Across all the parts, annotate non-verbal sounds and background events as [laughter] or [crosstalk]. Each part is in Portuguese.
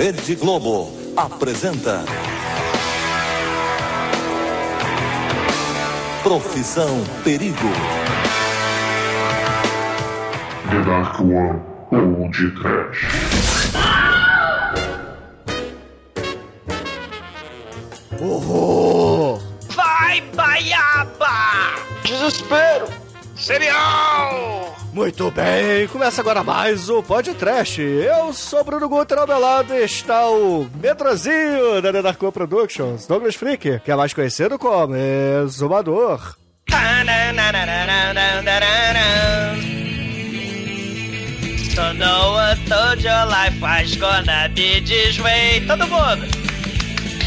Rede Globo apresenta. Profissão Perigo. The Dark One ou de Trash. Horror! Vai, baiaba! Desespero! Cereal! Muito bem, começa agora mais o Podcast. Eu sou Bruno Guter, ao meu lado está o metrozinho da Nenarco Productions, Douglas Freak, que é mais conhecido como Exumador. So no one told your life was gonna be this way. Todo mundo!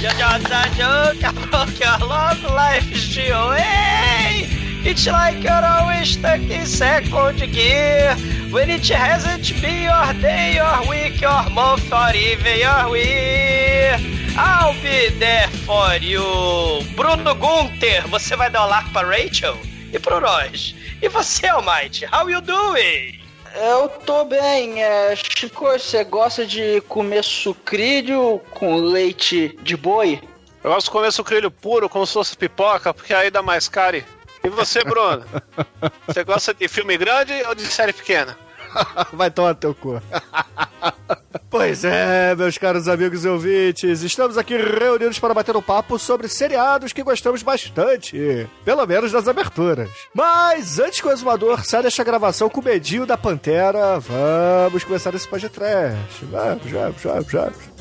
You just a joke about your long life is away. It's like you're always stuck in second gear When it hasn't been your day, your week, your month, or even your year I'll be there for you Bruno Gunter, você vai dar o like pra Rachel e pro nós E você, Almighty, how you doing? Eu tô bem, é, Chico, você gosta de comer sucrilho com leite de boi? Eu gosto de comer sucrilho puro, como se fosse pipoca, porque aí dá mais caro. E você, Bruno? [laughs] Você gosta de filme grande ou de série pequena? Vai tomar teu cu. [laughs] pois é, meus caros amigos e ouvintes, estamos aqui reunidos para bater um papo sobre seriados que gostamos bastante, pelo menos das aberturas. Mas antes que o exumador saia desta gravação com o medinho da Pantera, vamos começar esse podcast. Vamos, vamos, vamos, vamos.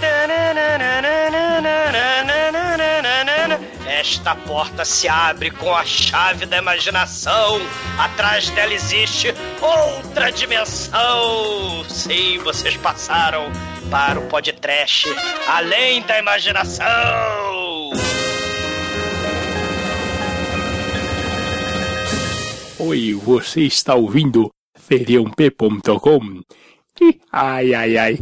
Esta porta se abre com a chave da imaginação. Atrás dela existe outra dimensão. Sim, vocês passaram para o podcast além da imaginação. Oi, você está ouvindo feriump.com? Ai, ai, ai.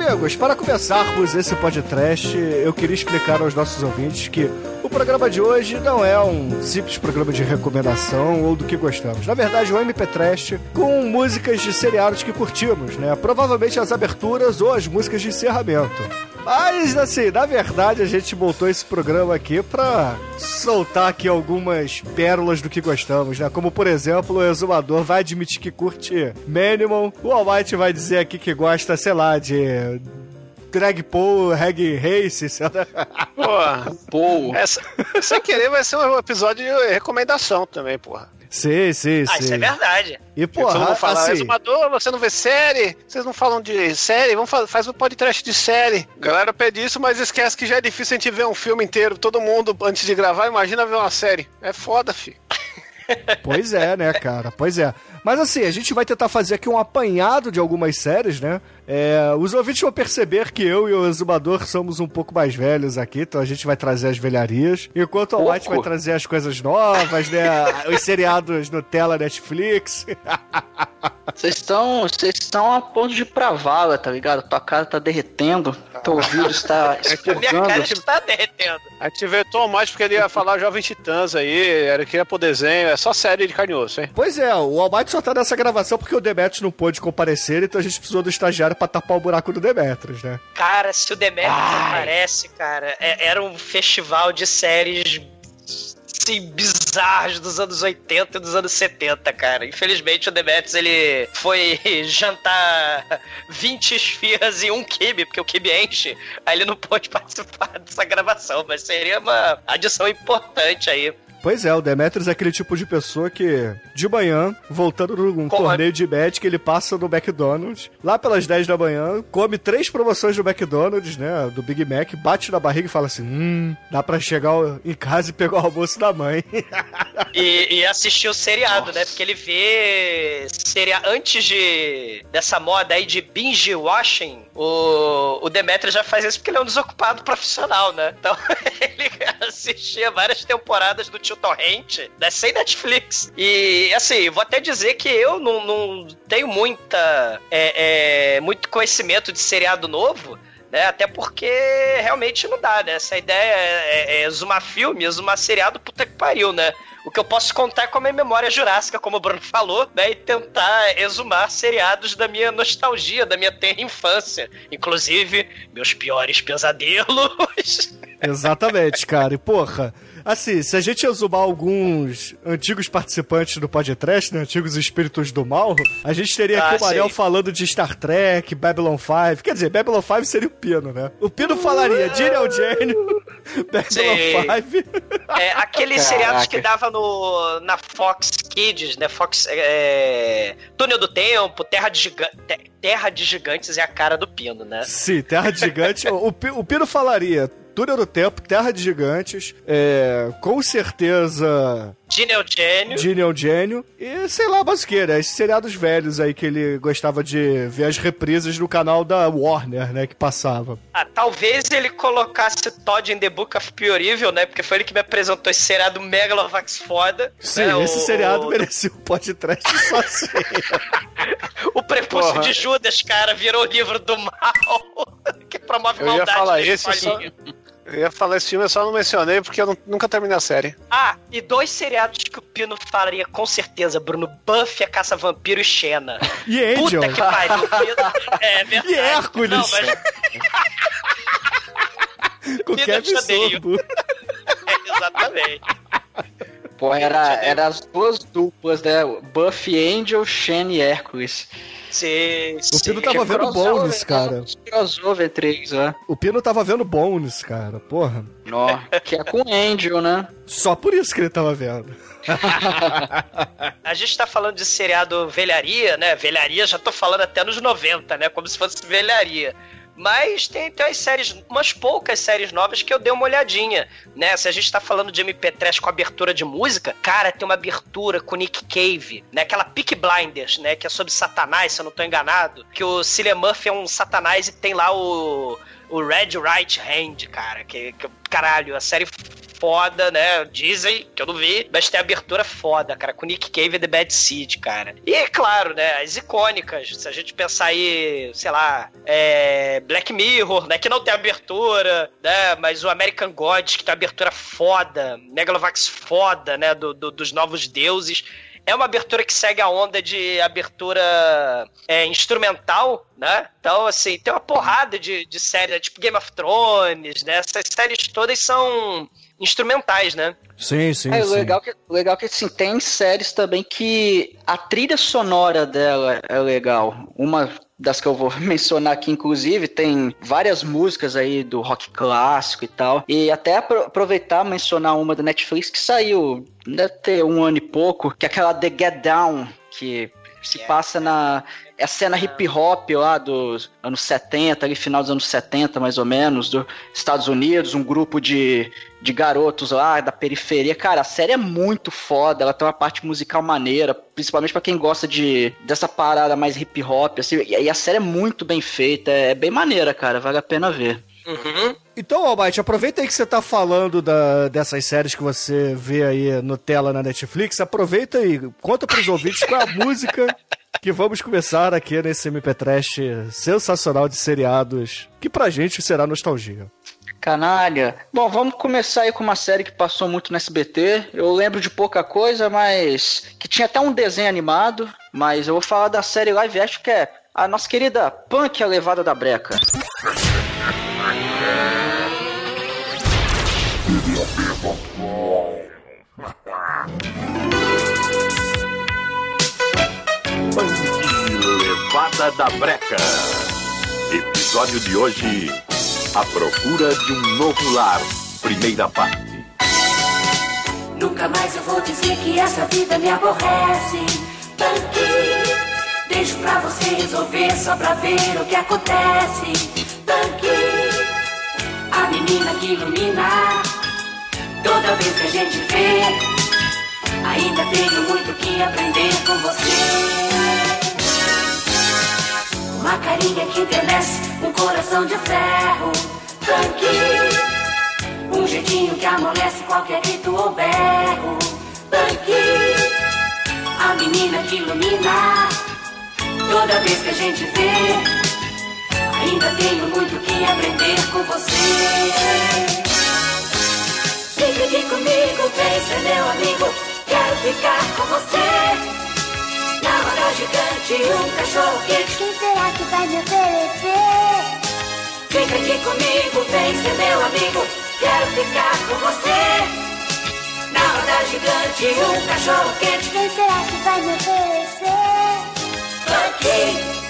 Amigos, para começarmos esse podcast, eu queria explicar aos nossos ouvintes que o programa de hoje não é um simples programa de recomendação ou do que gostamos. Na verdade, é um MP Trash com músicas de seriados que curtimos, né? Provavelmente as aberturas ou as músicas de encerramento. Mas, assim, na verdade, a gente montou esse programa aqui pra soltar aqui algumas pérolas do que gostamos, né? Como, por exemplo, o Exumador vai admitir que curte Minimum, o Almighty vai dizer aqui que gosta, sei lá, de drag Paul, Reg Race, sei lá. Porra, Pô, essa, sem querer vai ser um episódio de recomendação também, porra. Sim, sim, Ah, isso sim. é verdade. E, porra, mundo fala, assim, exumador, você não vê série? Vocês não falam de série? Vamos fa faz um podcast de série. Galera pede isso, mas esquece que já é difícil a gente ver um filme inteiro, todo mundo antes de gravar, imagina ver uma série. É foda, fi. Pois é, né, cara? Pois é. Mas assim, a gente vai tentar fazer aqui um apanhado de algumas séries, né? É, os ouvintes vão perceber que eu e o Exumador somos um pouco mais velhos aqui, então a gente vai trazer as velharias, enquanto o White vai trazer as coisas novas, né? Os seriados Nutella, Netflix. [laughs] vocês estão vocês estão a ponto de ir pra vala, tá ligado? Tua cara tá derretendo, teu ouvido está A [laughs] minha cara expurgando. está derretendo. A gente vetou mais porque ele ia falar Jovem Titãs aí, era que ia pro desenho, é só série de carne e osso, hein? Pois é, o Almighty só tá nessa gravação porque o Demetrius não pôde comparecer, então a gente precisou do estagiário pra tapar o buraco do Demetrius, né? Cara, se o Demetrius Ai. aparece, cara, é- era um festival de séries assim, bizarras dos anos 80 e dos anos 70, cara. Infelizmente o Demetrius ele foi [laughs] jantar 20 esfias e um kibe, porque o kibe enche, aí ele não pôde [laughs] participar dessa gravação, mas seria uma adição importante aí. Pois é, o Demetrius é aquele tipo de pessoa que, de manhã, voltando num Corre. torneio de Magic, ele passa no McDonald's, lá pelas 10 da manhã, come três promoções do McDonald's, né, do Big Mac, bate na barriga e fala assim, hum, dá pra chegar em casa e pegar o almoço da mãe. [laughs] E, e assistir o seriado, né? Porque ele vê seria antes de dessa moda aí de binge watching, o, o Demetrius já faz isso porque ele é um desocupado profissional, né? Então [laughs] ele assistia várias temporadas do Tio Torrent, né? Sem Netflix. E assim, vou até dizer que eu não, não tenho muita é, é, muito conhecimento de seriado novo. né? Até porque realmente não dá, né? Essa ideia é, é, é exumar filme, exumar seriado, puta que pariu, né? O que eu posso contar é com a minha memória jurássica, como o Bruno falou, né? E tentar exumar seriados da minha nostalgia, da minha terra infância. Inclusive, meus piores pesadelos. [laughs] Exatamente, cara. E porra, Assim, se a gente exumar alguns antigos participantes do podcast, né, antigos espíritos do mal, a gente teria aqui ah, o Mariel falando de Star Trek, Babylon 5. Quer dizer, Babylon 5 seria o Pino, né? O Pino falaria Gene é o gênio, [laughs] Babylon 5. É, aqueles seriados que dava no, na Fox Kids, né? Fox. É, Túnel do Tempo, Terra de Gigantes. Terra de Gigantes é a cara do Pino, né? Sim, Terra de Gigantes. [laughs] o, o Pino falaria Túnel do Tempo, Terra de Gigantes, é, com certeza. Gene é o gênio. Gene é o gênio. E sei lá, basqueira, esses seriados velhos aí que ele gostava de ver as reprises no canal da Warner, né? Que passava. Ah, talvez ele colocasse Todd in the Book of Pure Evil, né? Porque foi ele que me apresentou esse seriado Megalovax foda. Sim, né? esse o... seriado merecia um podcast só assim. o prepúcio Porra. de Judas, cara, virou o livro do mal. [laughs] que promove Eu maldade. Eu ia falar esse só... Eu ia falar esse filme, eu só não mencionei porque eu não, nunca terminei a série. Ah, e dois seriados que o Pino falaria com certeza, Bruno. Buffy, a Caça-Vampiro e Xena. E Angel. Puta que pariu. É verdade. E Hércules. Não, mas... [laughs] com Kevin Sorbo. [laughs] É, exatamente. Pô, era, era as duas duplas, né? Buffy Angel, Shane e Hércules. Sim, sim. O Pino tava vendo Bones, cara. Crossover 3, né? O Pino tava vendo Bones, cara. Porra. Ó, que é com Angel, né? Só por isso que ele tava vendo. [laughs] a gente tá falando de seriado velharia, né? Velharia, já tô falando até nos 90, né? Como se fosse velharia. Mas tem, tem umas séries, umas poucas séries novas que eu dei uma olhadinha, né? Se a gente tá falando de MP3 com abertura de música, cara, tem uma abertura com Nick Cave, né? Aquela Peak Blinders, né? Que é sobre Satanás, se eu não tô enganado. Que o Cillian Murphy é um Satanás e tem lá o o Red Right Hand, cara. Que, que caralho, a série foda, né? Dizem, que eu não vi, mas tem abertura foda, cara, com Nick Cave e The Bad Seed, cara. E, claro, né, as icônicas, se a gente pensar aí, sei lá, é, Black Mirror, né, que não tem abertura, né, mas o American Gods, que tem abertura foda, Megalovax foda, né, do, do dos novos deuses. É uma abertura que segue a onda de abertura é, instrumental, né? Então, assim, tem uma porrada de, de séries, né, tipo Game of Thrones, né? Essas séries todas são instrumentais, né? Sim, sim. É, sim. legal que legal que assim, tem séries também que a trilha sonora dela é legal. Uma das que eu vou [laughs] mencionar aqui, inclusive, tem várias músicas aí do rock clássico e tal. E até aproveitar mencionar uma da Netflix que saiu, deve ter um ano e pouco, que é aquela The Get Down, que se passa na é a cena hip hop lá dos anos 70, ali final dos anos 70 mais ou menos, dos Estados Unidos, um grupo de, de garotos lá da periferia. Cara, a série é muito foda, ela tem uma parte musical maneira, principalmente para quem gosta de dessa parada mais hip hop, assim, e a série é muito bem feita, é bem maneira, cara, vale a pena ver. Uhum. Então, Almighty, aproveita aí que você tá falando da, dessas séries que você vê aí no tela na Netflix, aproveita e conta pros ouvintes qual é a [laughs] música que vamos começar aqui nesse MP Trash sensacional de seriados, que pra gente será nostalgia. Canalha. Bom, vamos começar aí com uma série que passou muito no SBT. Eu lembro de pouca coisa, mas. que tinha até um desenho animado. Mas eu vou falar da série live action que é a nossa querida Punk, a levada da breca. Levada da Breca. Episódio de hoje: A procura de um novo lar. Primeira parte. Nunca mais eu vou dizer que essa vida me aborrece. Tanque, deixo pra você resolver só pra ver o que acontece. Tanque, a menina que ilumina. Toda vez que a gente vê, ainda tenho muito que aprender com você. Uma carinha que envelhece, um coração de ferro. Tanque, um jeitinho que amolece qualquer grito ou berro. Tanque, a menina que ilumina. Toda vez que a gente vê, Ainda tenho muito que aprender com você. Fique aqui comigo, vem ser meu amigo. Quero ficar com você. Na roda gigante, um cachorro quente. Quem será que vai me oferecer? Fica aqui comigo, vem ser meu amigo. Quero ficar com você. Na roda gigante, um cachorro quente. Quem será que vai me oferecer? Aqui.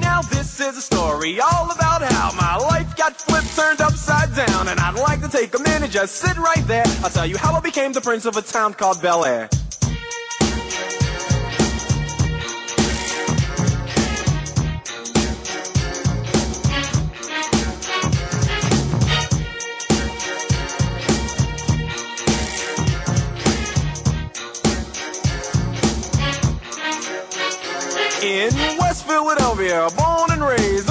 Now this is a story all about how my got flipped, turned upside down, and I'd like to take a minute, just sit right there. I'll tell you how I became the prince of a town called Bel Air. In West Philadelphia, born and raised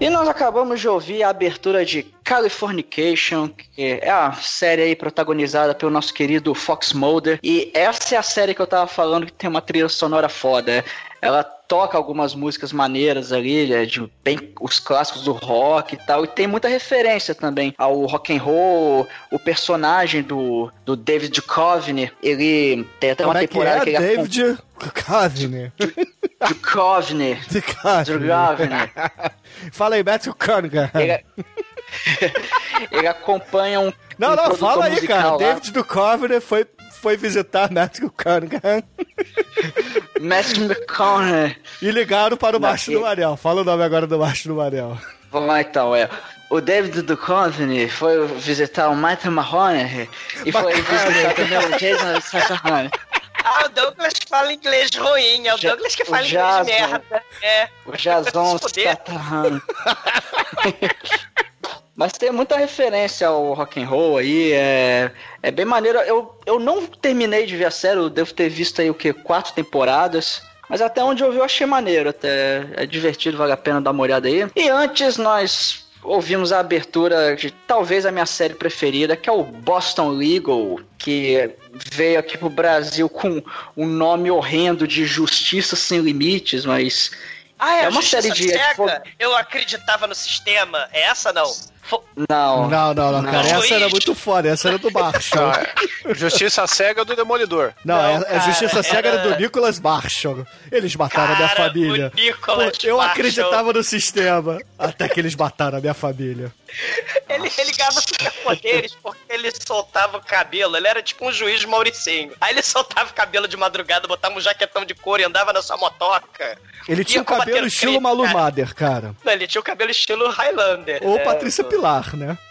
E nós acabamos de ouvir a abertura de Californication, que é a série aí protagonizada pelo nosso querido Fox Mulder. E essa é a série que eu tava falando que tem uma trilha sonora foda. Ela toca algumas músicas maneiras ali, né, de bem os clássicos do rock e tal, e tem muita referência também ao rock and roll, o personagem do, do David Duchovny, ele tem até Como uma é que temporada é? que, ele David Duchovny. Duchovny. Duchovny. Fala aí, Matthew Cunningham. Ele, [laughs] ele acompanha um Não, um não, fala aí, musical cara. lá. David Duchovny foi, foi visitar Matthew Cunningham Matthew McConaughey. e ligaram para o Macho do Manel. Fala o nome agora do Macho do Manel. Vamos lá então, é. O David Duchovny foi visitar o Matthew Mahoney e foi visitar também o Jason Statham. Ah, o Douglas fala inglês ruim. É o Ja- Douglas que fala inglês Jason. merda. É. O Jason. [laughs] Statham. [laughs] Mas tem muita referência ao rock and roll aí, é, é bem maneiro. Eu, eu não terminei de ver a série, eu devo ter visto aí o que quatro temporadas. Mas até onde eu vi eu achei maneiro, até é divertido, vale a pena dar uma olhada aí. E antes nós ouvimos a abertura de talvez a minha série preferida, que é o Boston Legal, que veio aqui pro Brasil com um nome horrendo de Justiça Sem Limites, mas Ah, é, É uma série de- Cega? Eu acreditava no sistema. É essa não? Não. Não, não, não, cara. Juiz. Essa era muito foda. Essa era do Marshall. Não, é Justiça cega do Demolidor. Não, Não, é- a cara, Justiça Cega era era- do Nicholas Marshall. Eles mataram a minha Cara, família. o Nicholas Pô, eu Marshall. acreditava no sistema. Até que eles mataram a minha família. Ele, ele ganhava superpoderes porque ele soltava o cabelo. Ele era tipo um juiz mauricinho. Aí ele soltava o cabelo de madrugada, botava um jaquetão de couro e andava na sua motoca. Ele tinha um cabelo o estilo crime, Malu cara. Mader, cara. Não, ele tinha o cabelo estilo Highlander. Ou né? Patrícia Pilar, né? [laughs]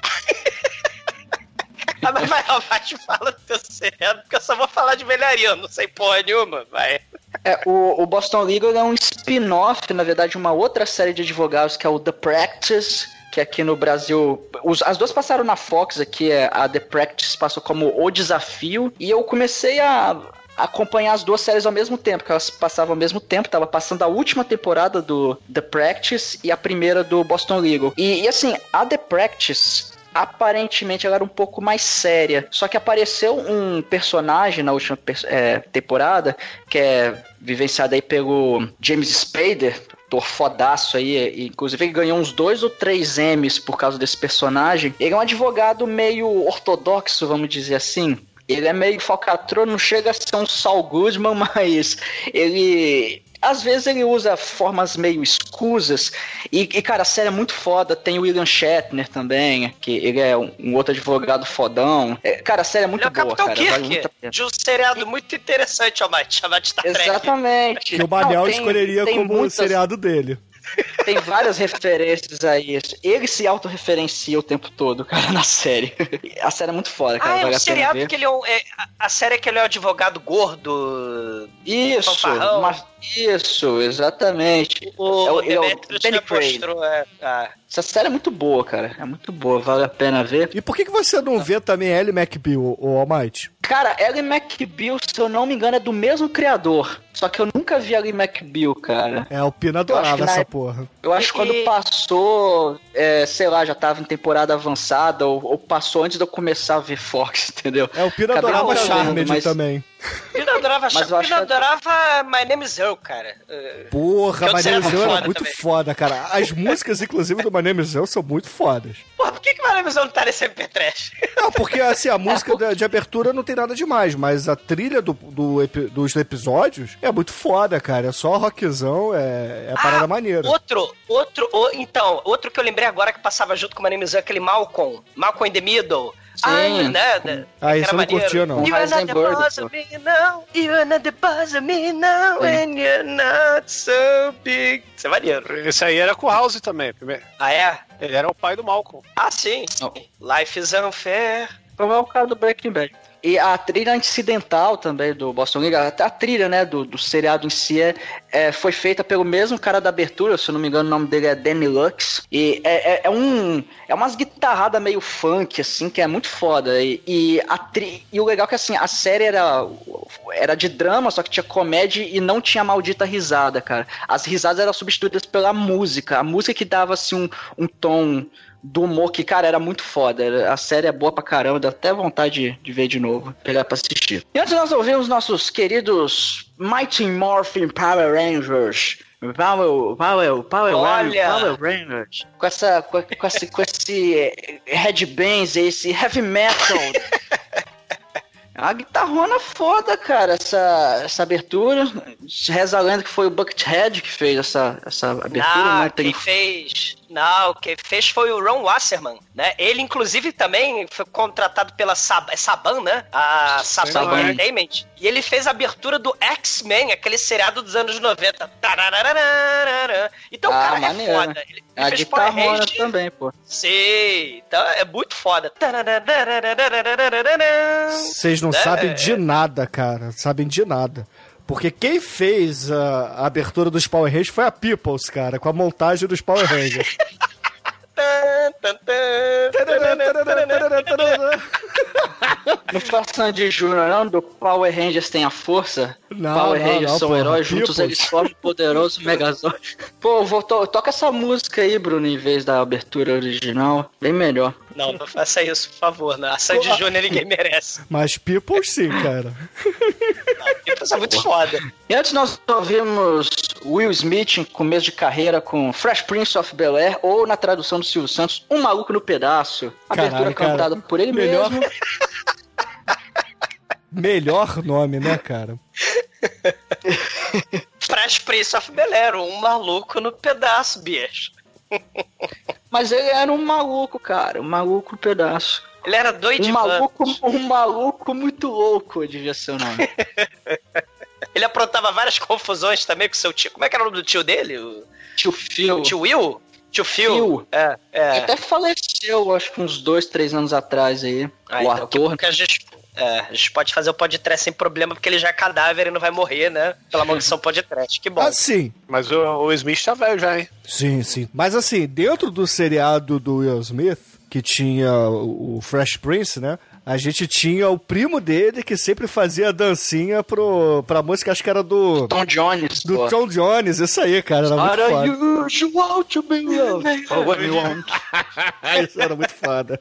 Ah, mas vai, ó, vai, te fala do teu segredo, porque eu só vou falar de velharia, eu não sei porra nenhuma, vai. É, o, o Boston Legal é um spin-off, na verdade, de uma outra série de advogados que é o The Practice, que aqui no Brasil. os- as duas passaram na Fox aqui, é, a The Practice passou como O Desafio, e eu comecei a acompanhar as duas séries ao mesmo tempo, que elas passavam ao mesmo tempo, tava passando a última temporada do The Practice e a primeira do Boston Legal. E, e assim, a The Practice aparentemente ela era um pouco mais séria. Só que apareceu um personagem na última é, temporada, que é vivenciado aí pelo James Spader, ator fodaço aí, e, inclusive ele ganhou uns dois ou três M's por causa desse personagem. Ele é um advogado meio ortodoxo, vamos dizer assim. Ele é meio falcatrua, não chega a ser um Saul Goodman, [laughs] mas ele às vezes ele usa formas meio escusas. E, e, cara, a série é muito foda. Tem o William Shatner também, que ele é um, um outro advogado fodão. É, cara, a série é muito Ele é o boa, Capitão cara. Kirk, muito a pena. de um seriado muito interessante, ó, Mike, chamado Star Trek. Exatamente. Que o tem- escolheria tem como o muitas- seriado dele. Tem várias referências a isso. Ele se autorreferencia o tempo todo, cara, na série. A série é muito foda, cara. Ah, é vale um a pena seriado que ele é, um, é a- série é que ele é um advogado gordo. Isso, mas- isso, exatamente. O É o- é o Danny Craig. mostrou. É, ah. Essa série é muito boa, cara. É muito boa, vale a pena ver. E por que, que você não vê também Ellie McBeal, o Almighty? Cara, Ellie McBeal, se eu não me engano, é do mesmo criador. Só que eu nunca vi Ellie McBeal, cara. É, o acho adorava na essa época- porra. Eu acho que quando passou, é, sei lá, já tava em temporada avançada, ou, ou passou antes de eu começar a ver Fox, [laughs] entendeu? É, o Pina Acabei adorava vendo, Charmed mas- também. Pina adorava, Mas eu acho Pina que- adorava My Name is Earl, cara. É, Porra, My Name is Earl era foda muito também. foda, cara. As músicas, inclusive, do My Name is Earl são muito fodas. Porra, por que, que My Name is Earl não tá nesse MP Trash? Não, porque assim, a [laughs] música de, de abertura não tem nada demais, mas a trilha do, do dos episódios é muito foda, cara. É só rockzão, é, é parada maneira. Outro, outro, o- então, outro que eu lembrei agora que passava junto com My Name is Earl, aquele Malcolm. Malcolm in the Middle. Sim. Ah, né? né, Ah, isso não curtia, não. You're not the boss of me now. You're not the boss of me now. And you're not so big. Isso é maneiro. Esse aí era com o House também. primeiro. Ah, é? Ele era o pai do Malcolm. Ah, sim. Não. Life is unfair. Como é o cara do Breaking Bad. E a trilha incidental também do Boston Legal, a trilha, né, do, do seriado em si é, é, foi feita pelo mesmo cara da abertura, se eu não me engano o nome dele é Danny Lux, e é, é, é um, é umas guitarradas meio funk, assim, que é muito foda, e, e, a tri, e o legal é que, assim, a série era, era de drama, só que tinha comédia e não tinha maldita risada, cara. As risadas eram substituídas pela música. A música que dava assim um, um tom do humor que, cara, era muito foda. A série é boa pra caramba, dá até vontade de, de ver de novo, pegar pra assistir. E antes nós ouvimos nossos queridos Mighty Morphin Power Rangers. Power, Power, Power, Olha! Power Rangers. Com essa, com, com esse, com esse eh, headbands, esse heavy metal. [laughs] Uma guitarrona foda, cara, essa, essa abertura. Reza a lenda que foi o Buckethead que fez essa, essa abertura. Não, não tem quem fez. Não, quem fez foi o Ron Wasserman, né? Ele, inclusive, também foi contratado pela Sab é Saban, né? A Saban Saban. Entertainment. E ele fez a abertura do X-Men, aquele seriado dos anos 90. Tararararara. Então o Ah, cara maneiro. é foda. Ele, ele A fez Power guitarrona Rangers. também, pô. Sim, então é muito foda. Vocês não É, sabem é. de nada, cara. Sabem de nada. Porque quem fez a, a abertura dos Power Rangers foi a Peoples, cara, com a montagem dos Power Rangers. [laughs] Não foi a Sandy Júnior, não? Do Power Rangers tem a força? Não, Power não, Rangers não, são heróis, juntos eles formam o poderoso Megazord. Pô, vou to toca essa música aí, Bruno, em vez da abertura original. Bem melhor. Não, não faça isso, por favor. Né? A Sandy. Júnior ninguém merece. Mas Peoples sim, cara. Isso é muito foda. E antes nós ouvimos Will Smith em começo de carreira com Fresh Prince of Bel-Air, ou na tradução do Silvio Santos, Um Maluco no Pedaço. Caralho, Abertura cara. cantada por ele Melhor- mesmo. [laughs] Melhor nome, né, cara? [laughs] Fresh Prince of Bel-Air, um maluco no pedaço, bicho. [laughs] Mas ele era um maluco, cara. Um maluco no pedaço. Ele era doido Um maluco, um maluco muito louco, devia ser o nome. Ele aprontava várias [laughs] confusões também com seu tio. Como é que era o nome do tio dele? O Tio Phil. tio Will? Tio Phil? Phil. É, é. Até faleceu, acho que uns dois, três anos atrás aí. Ah, o então, ator. Que a gente, é, a gente pode fazer o podcast sem problema, porque ele já é cadáver e não vai morrer, né? Pela maldição podcast. Que bom. Assim, Mas o, o Smith tá velho já, hein? sim, sim. Mas assim, dentro do seriado do Will Smith, que tinha o Fresh Prince, né? A gente tinha o primo dele que sempre fazia a dancinha pro, pra música, acho que era do. Tom Jones. Do pô. Tom Jones, isso aí, cara. Era muito Are foda. usual to be loved for what you want. [laughs] Isso era muito foda.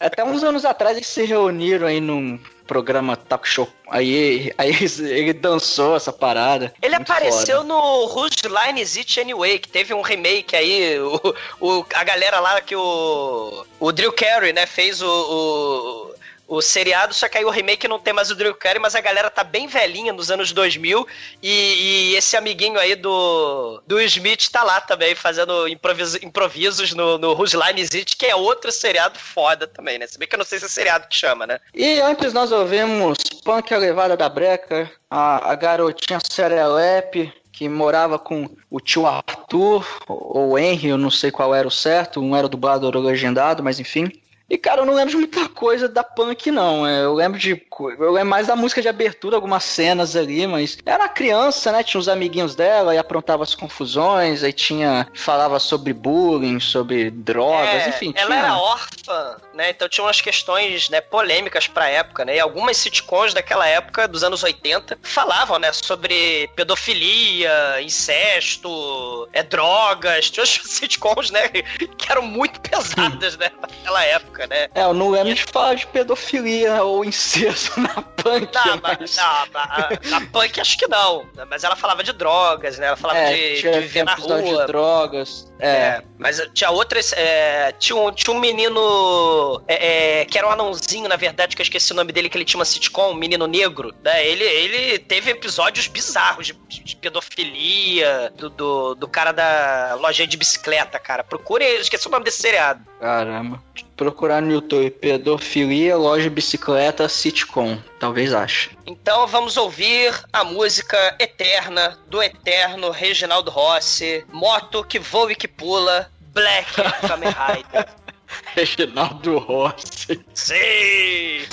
Até uns anos atrás eles se reuniram aí num programa talk show. Aí, aí [laughs] ele dançou essa parada. Ele Muito apareceu foda. no Whose Line Is It Anyway, que teve um remake aí, o, o- a galera lá que o, o Drew Carey, né, fez o, o, o seriado, só que aí o remake não tem mais o Drew Carey, mas a galera tá bem velhinha nos anos 2000 e, e esse amiguinho aí do, do Smith tá lá também, fazendo improviso- improvisos no, no Whose Line Is It, que é outro seriado foda também, né, se bem que eu não sei se é seriado que chama, né. E antes nós ouvimos Punk a Levada da Breca, a, a garotinha Serelepe, que morava com o tio Arthur, ou ou Henry, eu não sei qual era o certo, um era dublado, outro legendado, mas enfim. E cara, eu não lembro de muita coisa da punk, não. É, Eu lembro de. Eu lembro mais da música de abertura, algumas cenas ali, mas. Era criança, né? Tinha os amiguinhos dela e aprontava as confusões, aí tinha. falava sobre bullying, sobre drogas, É, enfim. ela tinha... era órfã, né? Então tinha umas questões né, polêmicas pra época, né? E algumas sitcoms daquela época, dos anos 80, falavam, né? Sobre pedofilia, incesto, é, drogas. Tinha umas [laughs] sitcoms, né? Que eram muito pesadas, né? Naquela época, né? É, não lembro de falar de pedofilia ou incesto na punk. Não, mas... mas, não, a, a punk acho que não. Mas ela falava de drogas, né? Ela falava é, de, de viver na rua. de drogas. É. É, mas tinha outras. é, tinha, um, tinha um menino é, é, que era um anãozinho, na verdade, que eu esqueci o nome dele, que ele tinha uma sitcom, um menino negro. Né? Ele, ele teve episódios bizarros de, de pedofilia, do, do, do cara da lojinha de bicicleta, cara. Procure, eu esqueci o nome desse seriado. Caramba. Procurar no YouTube pedofilia, loja de bicicleta, sitcom. Talvez ache. Então vamos ouvir a música eterna do eterno Reginaldo Rossi, Moto que voa e que pula, Black Kamen Rider. [laughs] Reginaldo Rossi. Sim!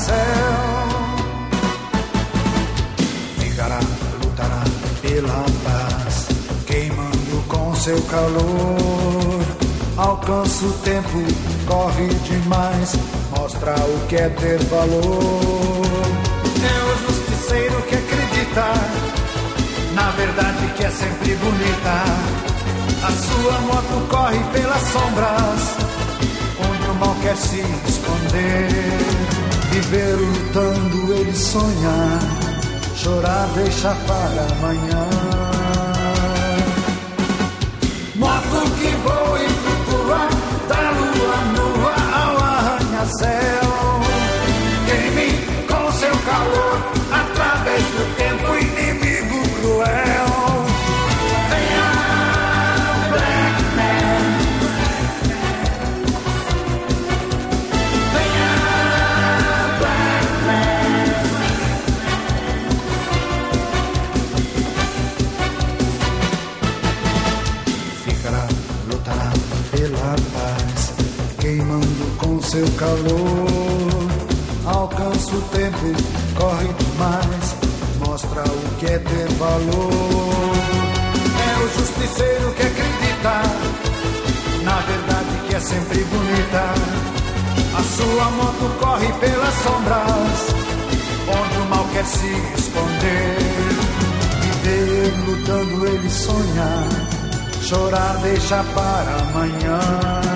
céu. Ficará, lutará pela paz, queimando com seu calor. Alcança o tempo, corre demais, mostra o que é ter valor. É o justiceiro que acredita na verdade que é sempre bonita. A sua moto corre pelas sombras, onde o mal quer se esconder. Viver lutando ele sonha, chorar deixa para amanhã. Moto que voa e flutua, da lua nua ao arranha-céu. Seu calor. Alcança o tempo, corre demais, mostra o que é ter valor. É o justiceiro que acredita, na verdade que é sempre bonita. A sua moto corre pelas sombras, onde o mal quer se esconder. Viver lutando ele sonha, chorar deixa para amanhã.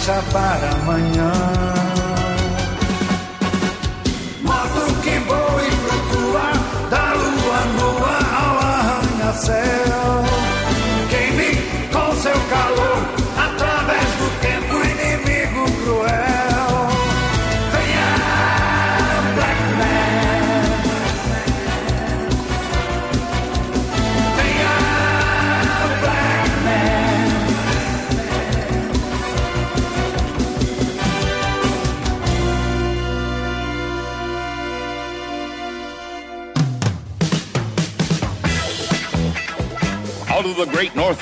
Deixa para amanhã.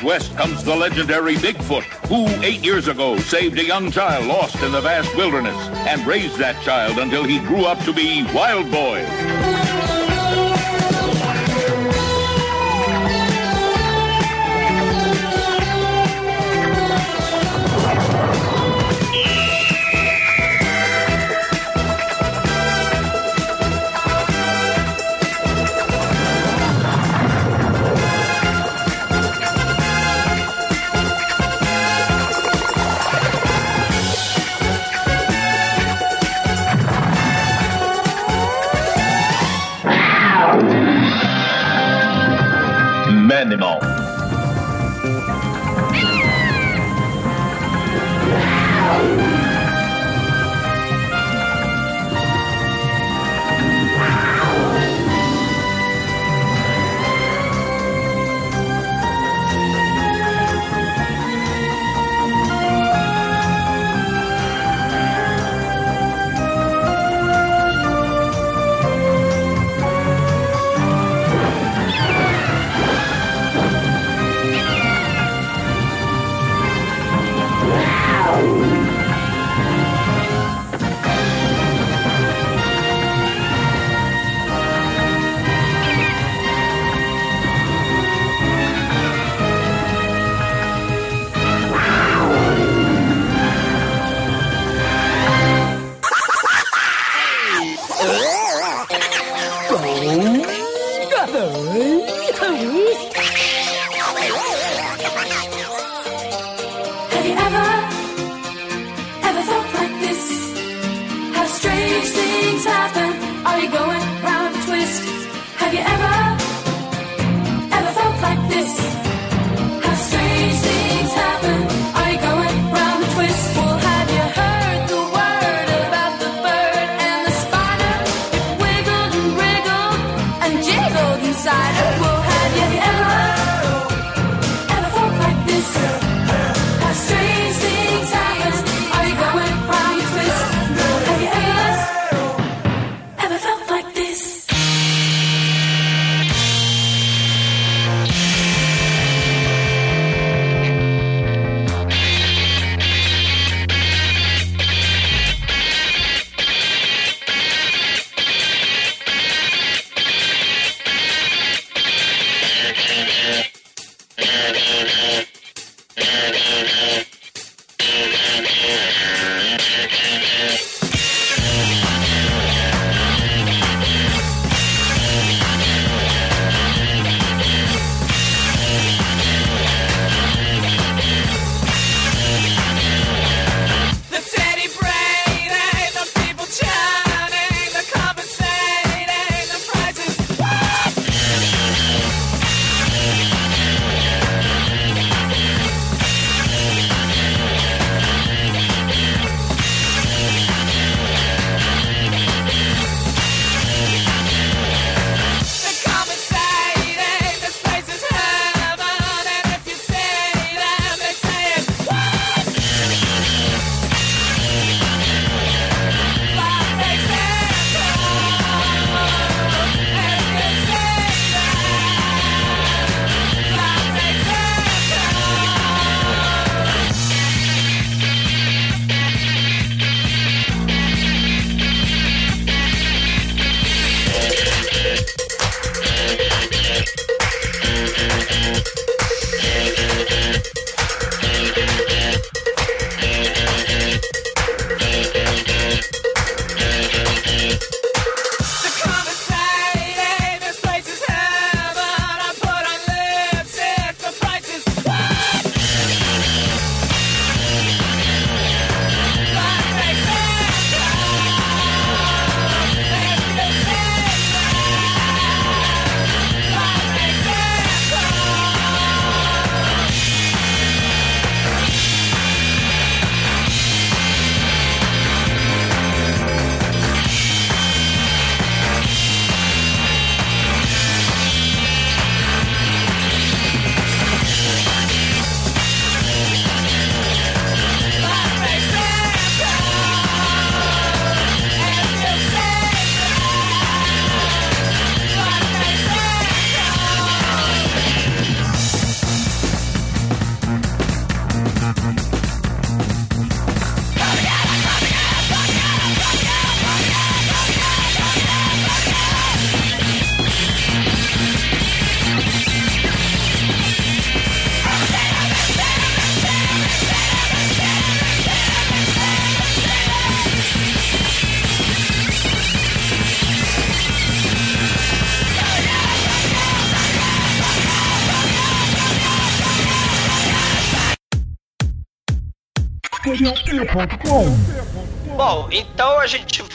Northwest comes the legendary Bigfoot, who eight years ago saved a young child lost in the vast wilderness and raised that child until he grew up to be Wild Boy.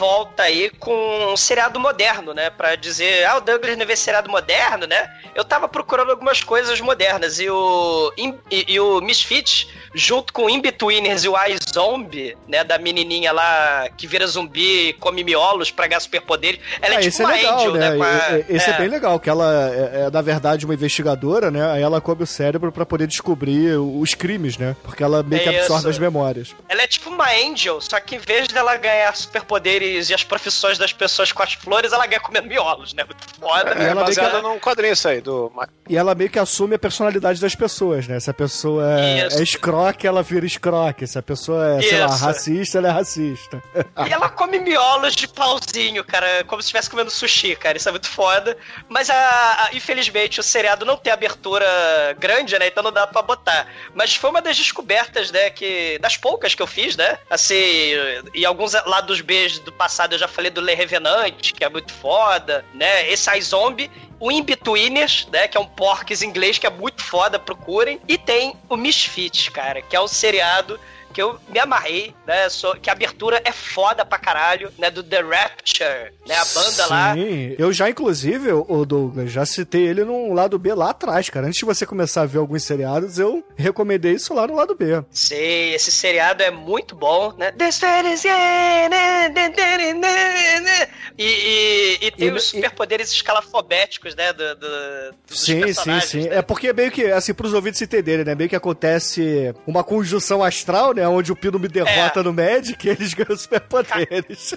Gente volta aí com um seriado moderno, né? Pra dizer, ah, o Douglas não vê seriado moderno, né? Eu tava procurando algumas coisas modernas e o, e, e o Misfits, junto com o In-Betweeners e o iZombie, né? Da menininha lá que vira zumbi e come miolos pra ganhar superpoderes. Ela é Ah, tipo esse é uma legal, Angel, né? né? a- Esse é. é. bem legal, que ela é, é, na verdade, uma investigadora, né? Aí ela come o cérebro pra poder descobrir os crimes, né? Porque ela meio que Isso. absorve as memórias. Ela é tipo uma Angel, só que em vez dela ganhar superpoderes e as profissões das pessoas com as flores, ela ganha comendo miolos, né? Muito foda. E ela meio que- num quadrinho isso aí, do... E ela meio que assume a personalidade das pessoas, né? Se a pessoa é, Isso. é escroque, ela vira escroque. Se a pessoa é, sei lá, Isso. racista, ela é racista. E ela come miolos de pauzinho, cara, como se estivesse comendo sushi, cara. Isso é muito foda. Mas, a, a- infelizmente, o seriado não tem abertura grande, né? Então não dá pra botar. Mas foi uma das descobertas, né? Que, das poucas que eu fiz, né? Assim, e alguns lados B do passado eu já falei do Le Revenant, que é muito foda, né? Esse iZombie. O In-Betweeners, né? Que é um porques inglês que é muito foda, procurem. E tem o Misfits, cara, que é o seriado que eu me amarrei, né? sou- que a abertura é foda pra caralho, né? Do The Rapture, né? A banda lá. Sim, eu já, inclusive, o Douglas, já citei ele no lado B lá atrás, cara. Antes de você começar a ver alguns seriados, eu recomendei isso lá no lado B. Sei, esse seriado é muito bom, né? E, e, e tem E- os superpoderes escalafobéticos, né? Do, do- dos Sim, sim, sim. né? É porque meio que, assim, pros ouvintes entenderem, né? Meio que acontece uma conjunção astral, né? Onde o Pino me derrota É. no Magic e [laughs] eles ganham superpoderes.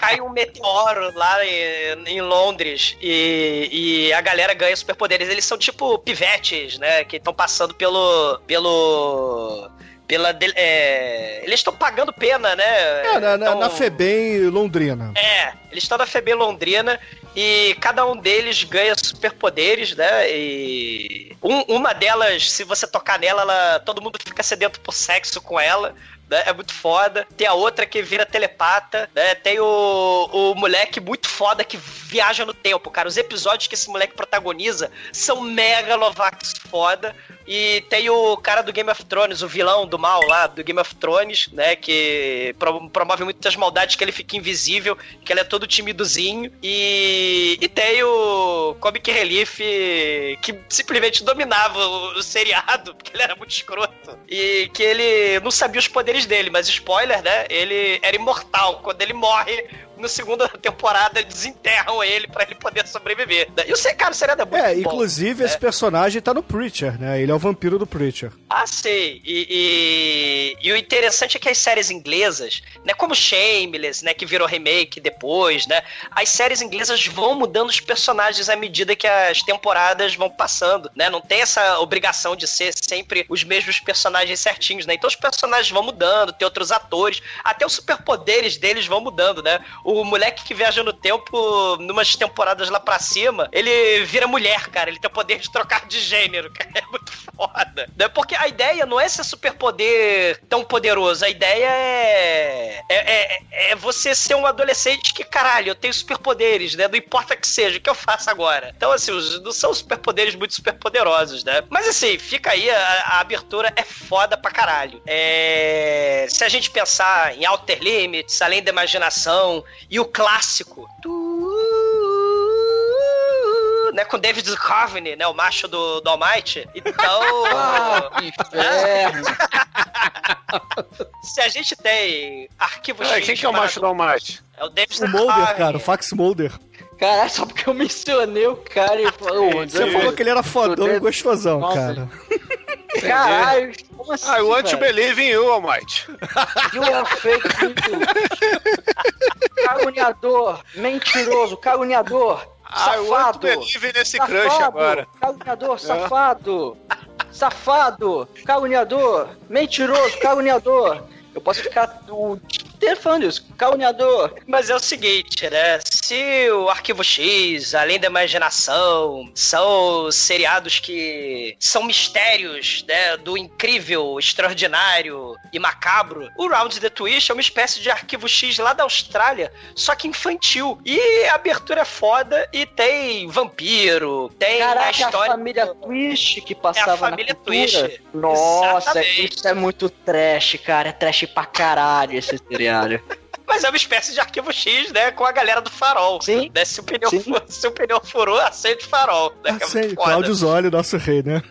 Cai um meteoro lá em, em Londres e, e a galera ganha superpoderes. Eles são tipo pivetes, né? Que estão passando pelo. pelo. Pela, de- é, eles estão pagando pena, né? É, na, na, Tão- na Febem Londrina. É, eles estão na FB Londrina e cada um deles ganha superpoderes, né? E um- uma delas, se você tocar nela, ela, todo mundo fica sedento por sexo com ela. Né? É muito foda. Tem a outra que vira telepata, né? Tem o, o moleque muito foda que viaja no tempo, cara. Os episódios que esse moleque protagoniza são mega Lovax foda. E tem o cara do Game of Thrones, o vilão do mal lá, do Game of Thrones, né? Que pro- promove muitas maldades que ele fica invisível, que ele é todo timidozinho. E, e tem o Comic Relief, que simplesmente dominava o, o seriado, [laughs] porque ele era muito escroto. E que ele não sabia os poderes dele, mas spoiler, né? Ele era imortal. Quando ele morre, no segunda temporada, desenterram ele pra ele poder sobreviver. E o cara, o seriado é muito É, bom. inclusive né? esse personagem tá no Preacher, né? Ele é o vampiro do Preacher. Ah, sei. E, e, e o interessante é que as séries inglesas, né, como Shameless, né, que virou remake depois, né, as séries inglesas vão mudando os personagens à medida que as temporadas vão passando, né, não tem essa obrigação de ser sempre os mesmos personagens certinhos, né, então os personagens vão mudando, tem outros atores, até os superpoderes deles vão mudando, né, o moleque que viaja no tempo, numas temporadas lá pra cima, ele vira mulher, cara, ele tem o poder de trocar de gênero, [laughs] cara, é muito foda, né, porque a ideia não é ser superpoder tão poderoso, a ideia é, é, é, é você ser um adolescente que, caralho, eu tenho superpoderes, né, não importa que seja, o que eu faço agora. Então, assim, os, não são superpoderes muito superpoderosos, né, mas assim, fica aí, a, a abertura é foda pra caralho. É, se a gente pensar em Outer Limits, Além da Imaginação e o clássico, né, com David Duchovny, né, o macho do, do Almighty. Então, [laughs] Ah, que inferno. [laughs] se a gente tem arquivos X quem que é o macho do Almighty? É o David O Mulder, Duchovny. cara, o Fax Mulder. Caralho, só porque eu mencionei o cara e falou. Você falou que ele era fodão e gostosão, Nossa. cara. Caralho, como assim? I want to velho? believe in you, Almighty. You are fake. Caluniador, mentiroso, caluniador, I want to safado. believe nesse safado, crush agora. Caluniador, safado. Safado, caluniador, mentiroso, caluniador. Eu posso ficar o ter fãs, caluniador. Mas é o seguinte, né? Se o Arquivo X, Além da Imaginação, são seriados que são mistérios, né? Do incrível, extraordinário e macabro, o Round the Twist é uma espécie de Arquivo X lá da Austrália, só que infantil. E a abertura é foda e tem vampiro, tem Caraca, a história. a família Twist que passava É a família na cultura. Twist. Nossa, Exatamente. isso é muito trash, cara. É trash pra caralho esse seriado. [laughs] [laughs] Mas é uma espécie de arquivo X, né? Com a galera do farol. Sim. Né? Se, o pneu fu- se o pneu furou, acende o farol. Né? Que é. Cláudio Zoli, nosso rei, né?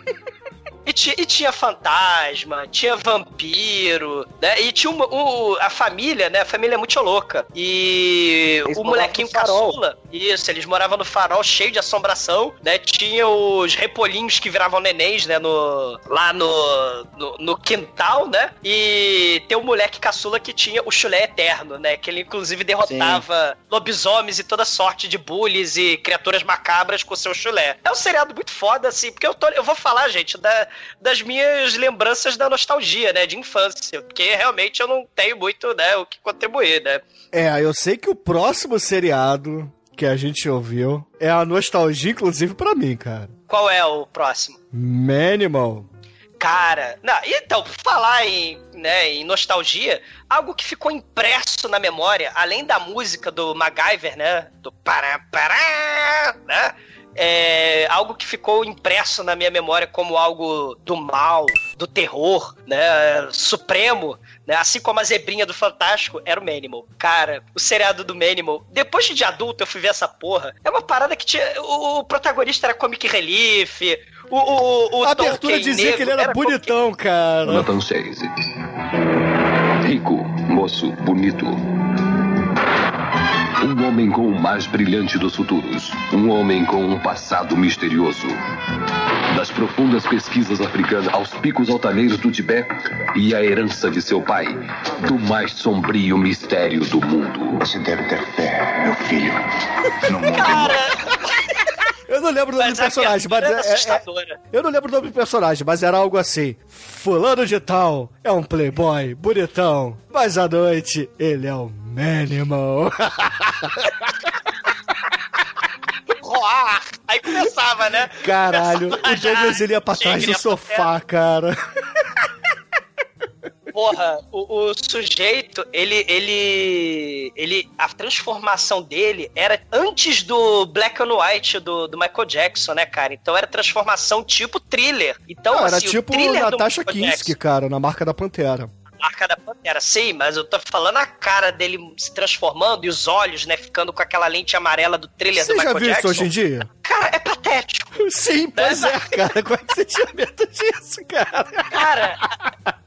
E, ti- e tinha fantasma, tinha vampiro, né? E tinha uma- o- a família, né? A família é muito louca. E Eles o molequinho caçula. Isso, eles moravam no farol cheio de assombração, né? Tinha os repolinhos que viravam nenéns, né? No, lá no, no, no quintal, né? E tem o moleque caçula que tinha o chulé eterno, né? Que ele inclusive derrotava lobisomens e toda sorte de bullies e criaturas macabras com seu chulé. É um seriado muito foda, assim, porque eu, tô, eu vou falar, gente, da, das minhas lembranças da nostalgia, né? De infância. Porque realmente eu não tenho muito, né, o que contribuir, né? É, eu sei que o próximo seriado que a gente ouviu é a nostalgia, inclusive, pra mim, cara. Qual é o próximo? Manimal. Cara, não, então, por falar em, né, em nostalgia, algo que ficou impresso na memória, além da música do MacGyver, né? Do pará, pará, né? É algo que ficou impresso na minha memória como algo do mal, do terror, né? Supremo, né? Assim como a zebrinha do Fantástico, era o Manimal. Cara, o seriado do Manimal, depois de adulto eu fui ver essa porra. É uma parada que tinha. O, protagonista era comic relief, o, o, o A abertura dizia que ele negro era bonitão, cara. Nathan Chase. Rico, moço, bonito. Um homem com o mais brilhante dos futuros. Um homem com um passado misterioso. Das profundas pesquisas africanas aos picos altaneiros do Tibete e a herança de seu pai. Do mais sombrio mistério do mundo. Você deve ter fé, meu filho. No mundo Eu não lembro o nome do personagem, mas era é- é- assustadora. Eu não lembro o nome do personagem, mas era algo assim. Fulano de tal é um playboy bonitão, mas à noite ele é um Manimal. [laughs] Roar! Aí começava, né? Caralho, o Começava Douglas ele ia pra trás do sofá, cara. Porra, o, o sujeito, ele, ele, ele, a transformação dele era antes do Black and White do, do Michael Jackson, né, cara? Então era transformação tipo thriller. Então, Não, era assim, o tipo thriller do Natasha Kinski, cara, na marca da Pantera. Marca da Pantera, sim, mas eu tô falando a cara dele se transformando e os olhos, né, ficando com aquela lente amarela do thriller Você do já Michael viu Jackson. isso hoje em dia? Cara, é patético. Sim, pois é, cara. Como é que você tinha medo disso, cara? Cara,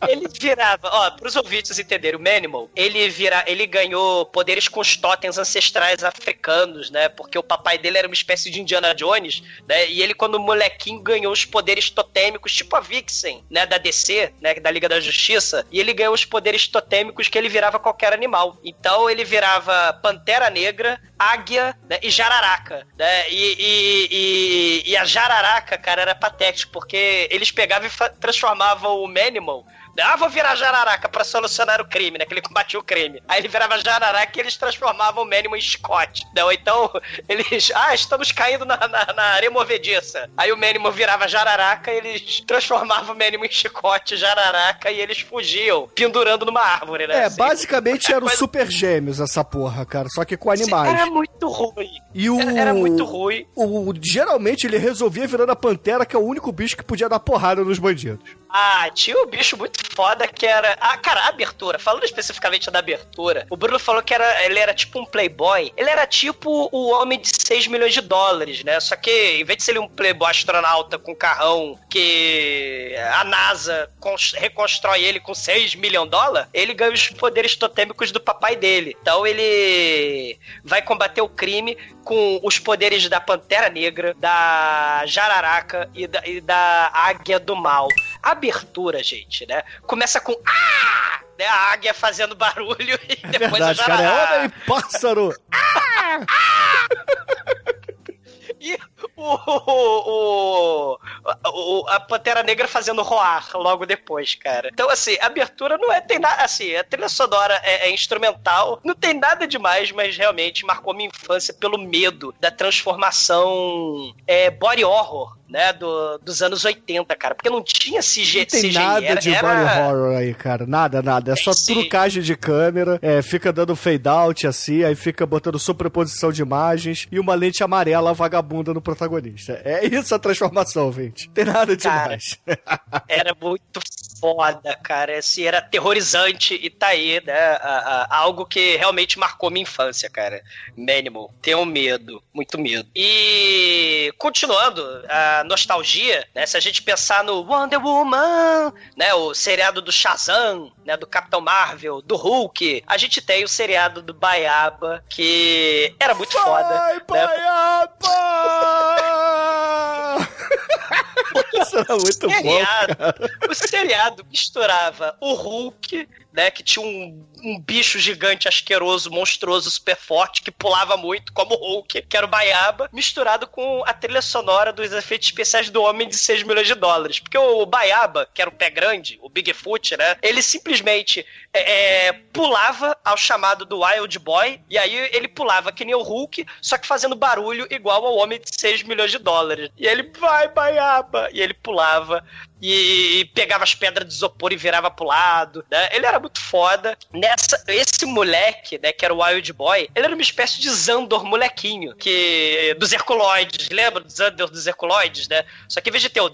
ele virava, ó, pros ouvintes entenderem, o Manimal, ele vira, ele ganhou poderes com os totens ancestrais africanos, né? Porque o papai dele era uma espécie de Indiana Jones, né? E ele, quando molequinho, ganhou os poderes totêmicos, tipo a Vixen, né? Da DC, né? Da Liga da Justiça. E ele ganhou os poderes totêmicos que ele virava qualquer animal. Então ele virava Pantera Negra, Águia né? e Jararaca, né? E, e, e, e a Jararaca, cara, era patético, porque eles pegavam e transformavam o Manimal ah, vou virar jararaca pra solucionar o crime, né? Que ele combatia o crime. Aí ele virava jararaca e eles transformavam o Manimal em Scott. Né? Ou então, [laughs] eles. Ah, estamos caindo na, na, na areia movediça. Aí o Manimal virava jararaca e eles transformavam o Manimal em chicote, jararaca e eles fugiam, pendurando numa árvore, né? É, assim. basicamente [laughs] era o Coisa- Super Gêmeos essa porra, cara, só que com animais. Era muito ruim. E o... Era, era muito ruim. O, geralmente ele resolvia virando a pantera, que é o único bicho que podia dar porrada nos bandidos. Ah, tinha um bicho muito foda que era. Ah, cara, a abertura. Falando especificamente da abertura, o Bruno falou que era, ele era tipo um playboy. Ele era tipo o homem de 6 milhões de dólares, né? Só que, em vez de ser ele um playboy astronauta com carrão que a NASA cons- reconstrói ele com 6 milhões de dólares, ele ganha os poderes totêmicos do papai dele. Então ele vai combater o crime com os poderes da Pantera Negra, da Jararaca e da, e da Águia do Mal abertura, gente, né? Começa com ah! Né, a águia fazendo barulho e é depois verdade, a cara, é pássaro. ah! ah! [laughs] E o, o, o, a Pantera Negra fazendo roar logo depois, cara. Então, assim, a abertura não é, tem nada, assim, a trilha sonora é, é, instrumental, não tem nada demais, mas realmente marcou minha infância pelo medo da transformação é, body horror né, do, dos anos 80, cara, porque não tinha CG, não tem CGI, nada era, de era... body horror aí, cara, nada, nada, é só Sim. trucagem de câmera, é, fica dando fade out assim, aí fica botando sobreposição de imagens e uma lente amarela vagabunda no protagonista. É isso a transformação, gente. Tem nada demais. Cara, [laughs] era muito foda, cara. Esse era aterrorizante e tá aí, né? A, a, algo que realmente marcou minha infância, cara. Manimal. Tenho medo, muito medo. E continuando, a nostalgia, né? Se a gente pensar no Wonder Woman, né? O seriado do Shazam, né? Do Capitão Marvel, do Hulk, a gente tem o seriado do Baiaba, que era muito Vai, foda. Baiaba! Né? [laughs] Isso era muito seriado, bom. O seriado misturava o Hulk, né? Que tinha um, um, bicho gigante, asqueroso, monstruoso, super forte, que pulava muito, como o Hulk, que era o Baiaba, misturado com a trilha sonora dos efeitos especiais do Homem de 6 milhões de dólares. Porque o Baiaba, que era o pé grande, o Bigfoot, né? Ele simplesmente é, é, pulava ao chamado do Wild Boy, e aí ele pulava que nem o Hulk, só que fazendo barulho igual ao Homem de 6 milhões de dólares. E ele vai, Baiaba! E ele ele pulava, e, pegava as pedras de isopor e virava pro lado, né? Ele era muito foda. Nessa, esse moleque, né, que era o Wild Boy, ele era uma espécie de Zandor molequinho, que dos Herculoides, lembra? Dos Zandor dos Herculoides, né? Só que em vez de ter o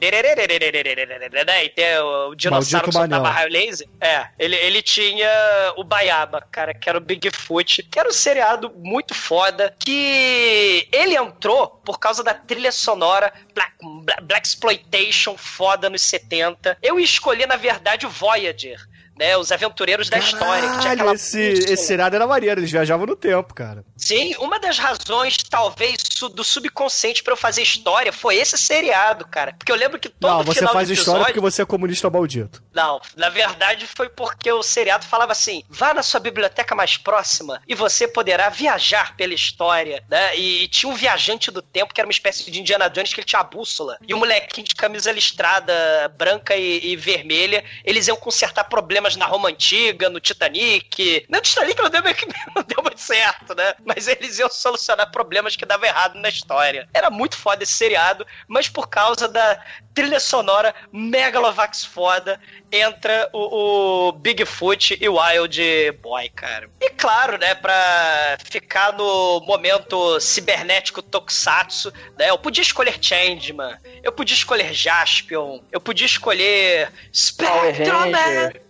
né, e ter o, dinossauro que soltava raio laser, é, ele, ele tinha o Baiaba, cara, que era o Bigfoot, que era um seriado muito foda, que ele entrou por causa da trilha sonora Black, Exploitation foda 70. Eu escolhi, na verdade, o Voyager né? Os aventureiros da história. Que tinha aquela esse, esse seriado era maneiro, eles viajavam no tempo, cara. Sim, uma das razões, talvez, do subconsciente pra eu fazer história foi esse seriado, cara. Porque eu lembro que todo Não, você final faz do história episódio... porque você é comunista maldito. Não, na verdade foi porque o seriado falava assim: vá na sua biblioteca mais próxima e você poderá viajar pela história, né? E, e tinha um viajante do tempo que era uma espécie de Indiana Jones que ele tinha a bússola. E um molequinho de camisa listrada, branca e, e vermelha, eles iam consertar problemas na Roma Antiga, no Titanic. No Titanic não deu, meio que- [laughs] não deu muito certo, né? [laughs] Mas eles iam solucionar problemas que davam errado na história. Era muito foda esse seriado, mas por causa da trilha sonora Megalovax foda, entra o, o Bigfoot e o Wild Boy, cara. E claro, né, pra ficar no momento cibernético Tokusatsu, né, eu podia escolher Changeman, eu podia escolher Jaspion, eu podia escolher Spectrum.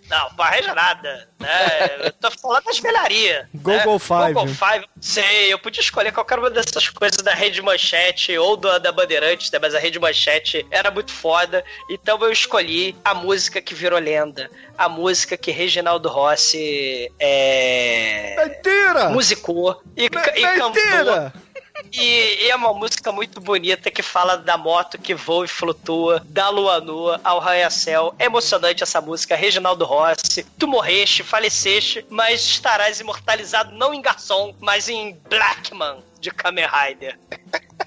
Não, Ranger nada, né, eu tô falando das velharias. Google né? Five. Google Five, sei, eu podia escolher qualquer uma dessas coisas da Rede Manchete ou da, da Bandeirantes, né, mas a Rede Manchete era muito foda, então eu escolhi a música que virou lenda, a música que Reginaldo Rossi é... Mentira! musicou e, ca- e cantou. E, e é uma música muito bonita que fala da moto que voa e flutua, da lua nua ao arranha-céu. É emocionante essa música, Reginaldo Rossi. Tu morreste, faleceste, mas estarás imortalizado não em Garçom, mas em Blackman de Kamen Rider. [laughs]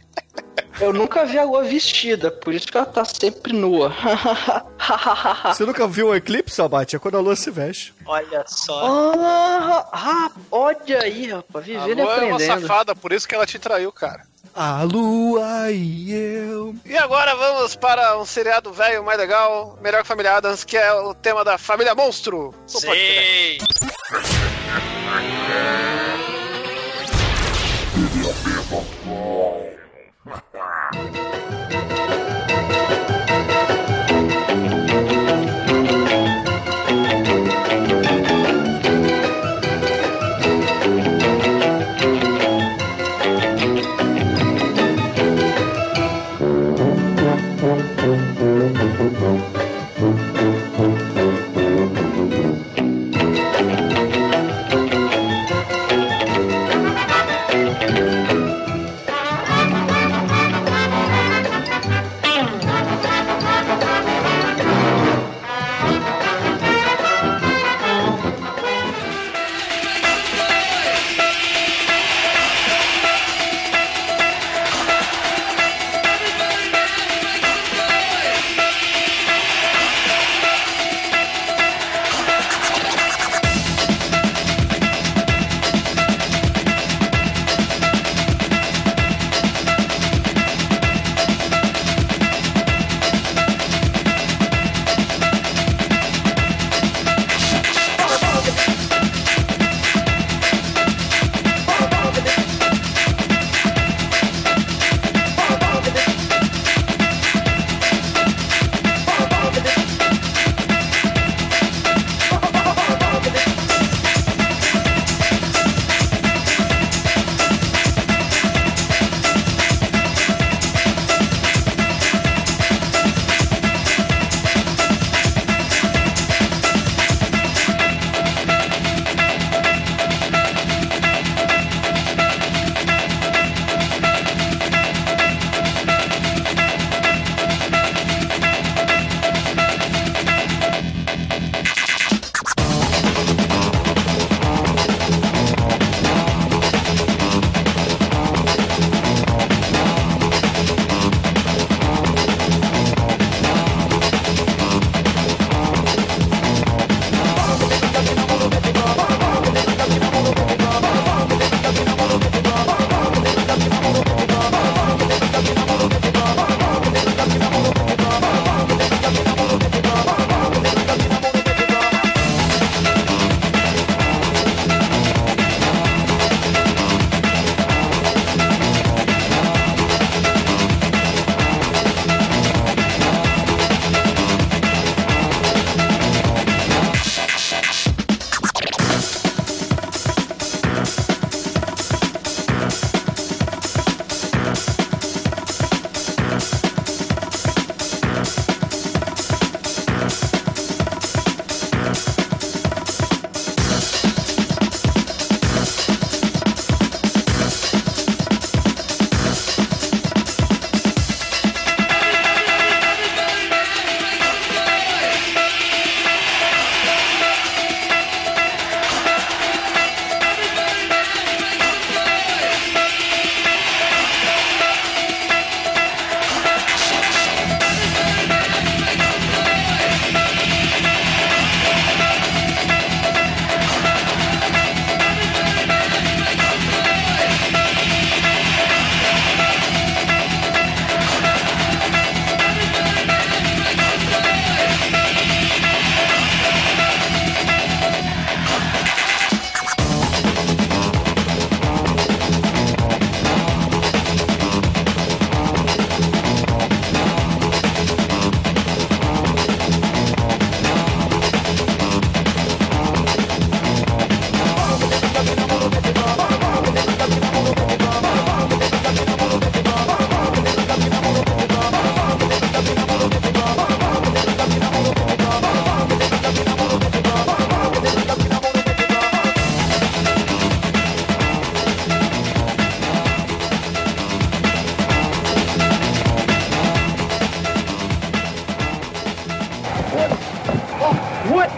Eu nunca vi a lua vestida, por isso que ela tá sempre nua. [laughs] Você nunca viu um eclipse, Abate? É quando a lua se veste. Olha só. Ah, ah, olha aí, rapaz, A vivendo e Lua é uma aprendendo. safada, por isso que ela te traiu, cara. A lua e eu. E agora vamos para um seriado velho mais legal, melhor que Família Adams, que é o tema da Família Monstro. Podcast. Sim. Música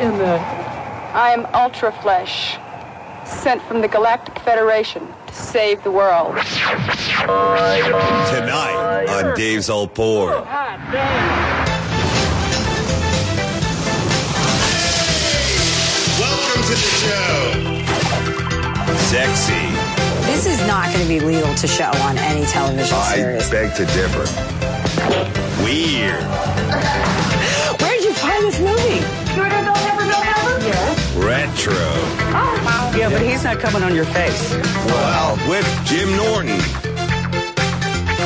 in there? I am Ultra Flesh, sent from the Galactic Federation to save the world. Tonight on Dave's All Board. Oh, Welcome to the show. Sexy. This is not going to be legal to show on any television I series. beg to differ. Weird. Where did you find this movie? Retro. Yeah, but he's not coming on your face. Well, with Jim Norton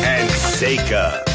and Seika.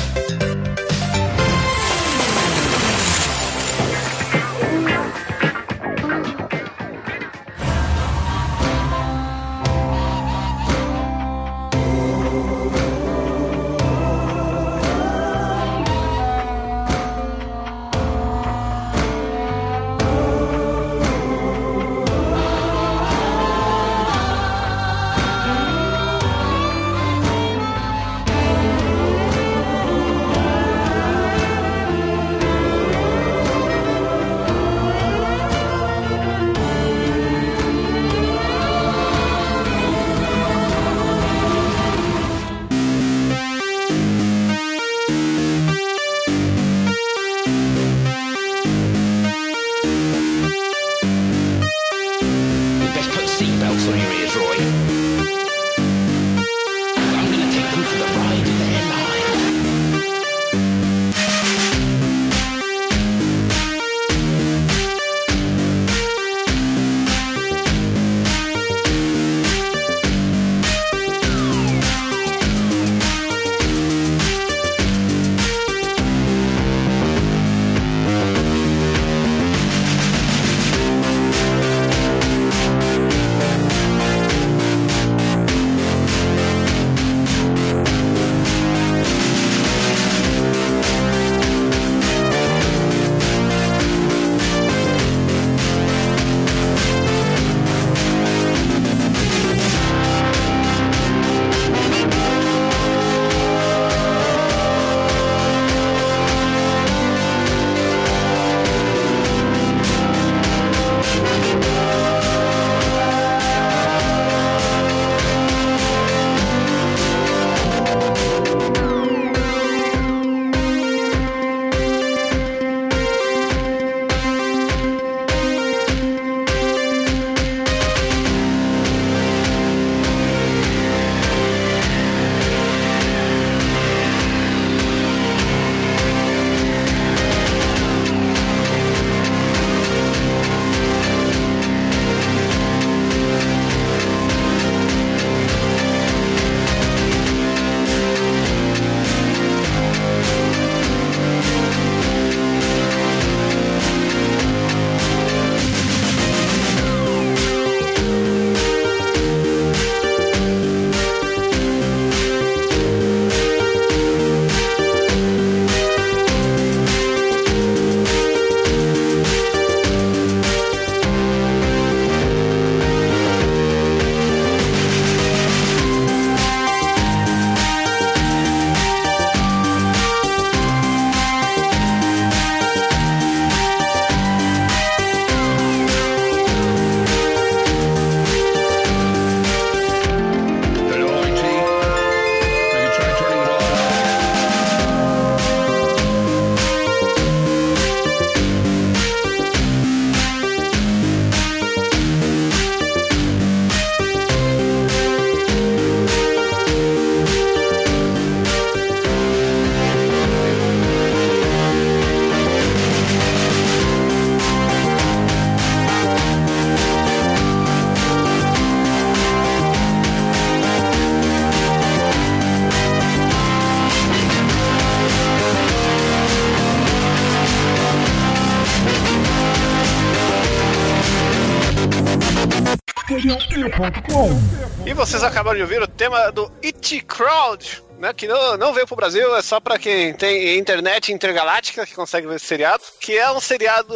Acabaram de ouvir o tema do It Crowd, né? Que não, não veio pro Brasil, é só pra quem tem internet intergaláctica que consegue ver esse seriado. Que é um seriado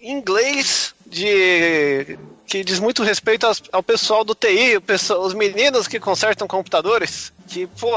inglês de que diz muito respeito ao pessoal do TI, pessoal- os meninos que consertam computadores. Que, pô,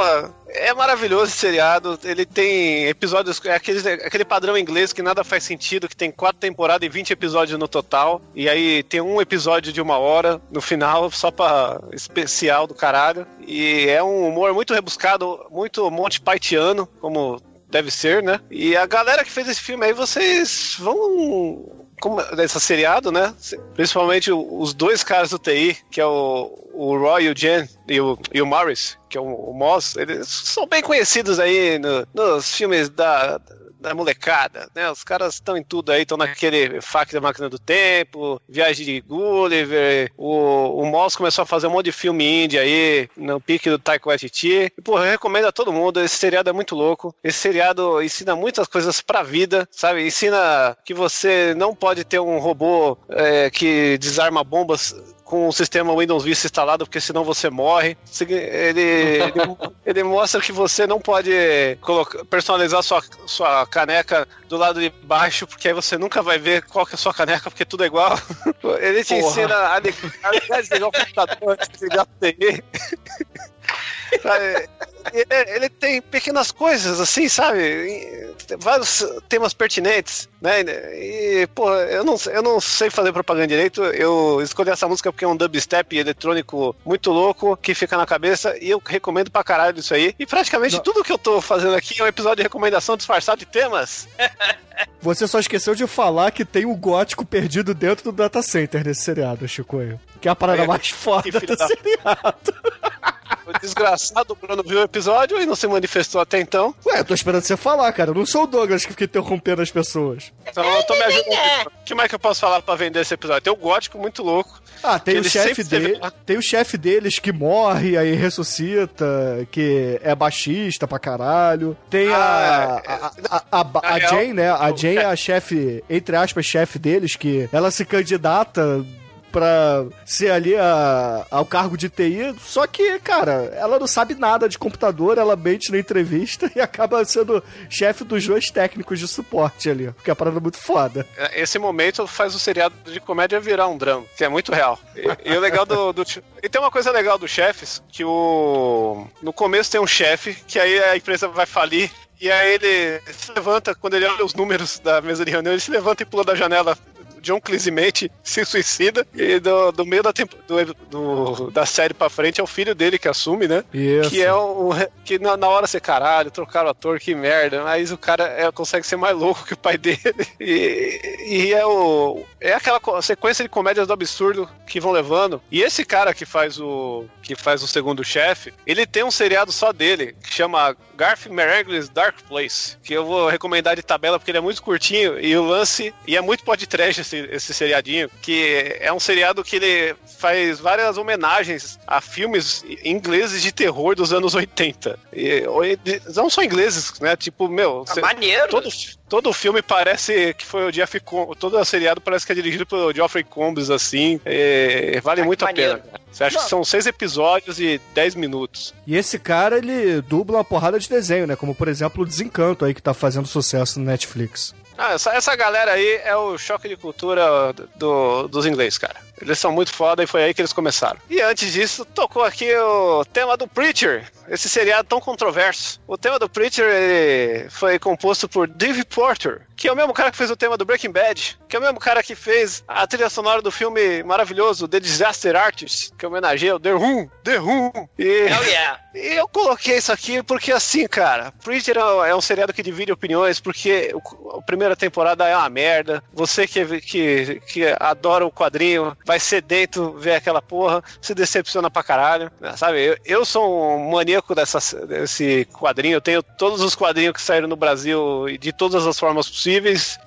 é maravilhoso esse seriado. Ele tem episódios, é aquele, aquele padrão inglês que nada faz sentido, que tem quatro temporadas e 20 episódios no total. E aí tem um episódio de uma hora no final, só pra especial do caralho. E é um humor muito rebuscado, muito Monty Pythiano, como deve ser, né? E a galera que fez esse filme aí, vocês vão. Como, desse seriado, né? Principalmente os dois caras do TI, que é o, o Roy e o Jen, e o, e o Morris, que é o, o Moss, eles são bem conhecidos aí no- nos filmes da, da molecada, né? Os caras estão em tudo aí, estão naquele FAC da Máquina do Tempo, Viagem de Gulliver, o, o Moss começou a fazer um monte de filme indie aí, no pique do Taika Waititi. E, pô, eu recomendo a todo mundo, esse seriado é muito louco. Esse seriado ensina muitas coisas pra vida, sabe? Ensina que você não pode ter um robô é, que desarma bombas com o sistema Windows Vista instalado, porque senão você morre. Ele, ele, [laughs] ele mostra que você não pode colocar, personalizar sua, sua caneca do lado de baixo, porque aí você nunca vai ver qual que é a sua caneca, porque tudo é igual. [laughs] Ele te Porra. ensina a ligar, a o computador, [laughs] a o TI. Ele, tem pequenas coisas, assim, sabe? Vários temas pertinentes, né? E, pô, eu não, eu não sei fazer propaganda direito. Eu escolhi essa música porque é um dubstep eletrônico muito louco que fica na cabeça e eu recomendo pra caralho isso aí. E praticamente tudo que eu tô fazendo aqui é um episódio de recomendação disfarçado de temas. [laughs] Você só esqueceu de falar que tem o gótico perdido dentro do data center nesse seriado, Chicoio. Que é a parada É, mais foda do da- seriado. [laughs] O desgraçado Bruno viu o episódio e não se manifestou até então. Ué, eu tô esperando você falar, cara. Eu não sou o Douglas que fica interrompendo as pessoas. Então eu tô me ajudando. O que mais que eu posso falar pra vender esse episódio? Tem o gótico muito louco. Ah, tem o chefe dele. lá. Tem o chefe deles que morre, aí ressuscita, que é baixista pra caralho. Tem a. Ah, é, a, a, a, a- a Jane, né? A Jane é a chefe, entre aspas, chefe deles, que ela se candidata pra ser ali a, ao cargo de TI, só que, cara, ela não sabe nada de computador, ela mente na entrevista [laughs] e acaba sendo chefe dos dois técnicos de suporte ali, porque é a parada é muito foda. Esse momento faz o seriado de comédia virar um drama, que é muito real. E, e o legal do, do. E tem uma coisa legal dos chefes, que o. No começo tem um chefe, que aí a empresa vai falir. E aí ele se levanta, quando ele olha os números da mesa de reunião, ele se levanta e pula da janela. John Clemente [laughs] se suicida. E do, do meio da, tempo, do, do- da série pra frente é o filho dele que assume, né? Isso. Que é o. Que na, na hora você, caralho, trocaram o ator, que merda. Mas o cara é, consegue ser mais louco [laughs] que o pai dele. E, e é o. É aquela sequência de comédias do absurdo que vão levando. E esse cara que faz o. que faz o segundo chefe, ele tem um seriado só dele, que chama Garth Marenghi's Dark Place. Que eu vou recomendar de tabela porque ele é muito curtinho. E o lance. E é muito podcast esse, esse seriadinho. Que é um seriado que ele faz várias homenagens a filmes ingleses de terror dos anos 80. E, não só ingleses, né? Tipo, meu. cê- maneiro. Todo, todo filme parece que foi o Jeff Com todo o seriado parece que é dirigido pelo Geoffrey Combs, assim. É, vale muito a maneiro. pena. cara. Você acha que são seis episódios e dez minutos. E esse cara, ele dubla uma porrada de desenho, né? Como, por exemplo, o Desencanto aí, que tá fazendo sucesso no Netflix. Ah, essa, essa galera aí é o choque de cultura do- dos ingleses, cara. Eles são muito foda e foi aí que eles começaram. E antes disso, tocou aqui o tema do Preacher, esse seriado tão controverso. O tema do Preacher foi composto por Dave Porter, que é o mesmo cara que fez o tema do Breaking Bad, que é o mesmo cara que fez a trilha sonora do filme maravilhoso The Disaster Artist, que homenageia o The Room, The Room. E... Hell yeah. [laughs] E eu coloquei isso aqui porque, assim, cara, Preacher é um- é seriado que divide opiniões, porque a primeira temporada é uma merda. Você que, que, que adora o quadrinho, vai sedento ver aquela porra, se decepciona pra caralho, sabe? Eu, eu sou um maníaco dessa, desse quadrinho, eu tenho todos os quadrinhos que saíram no Brasil e de todas as formas possíveis,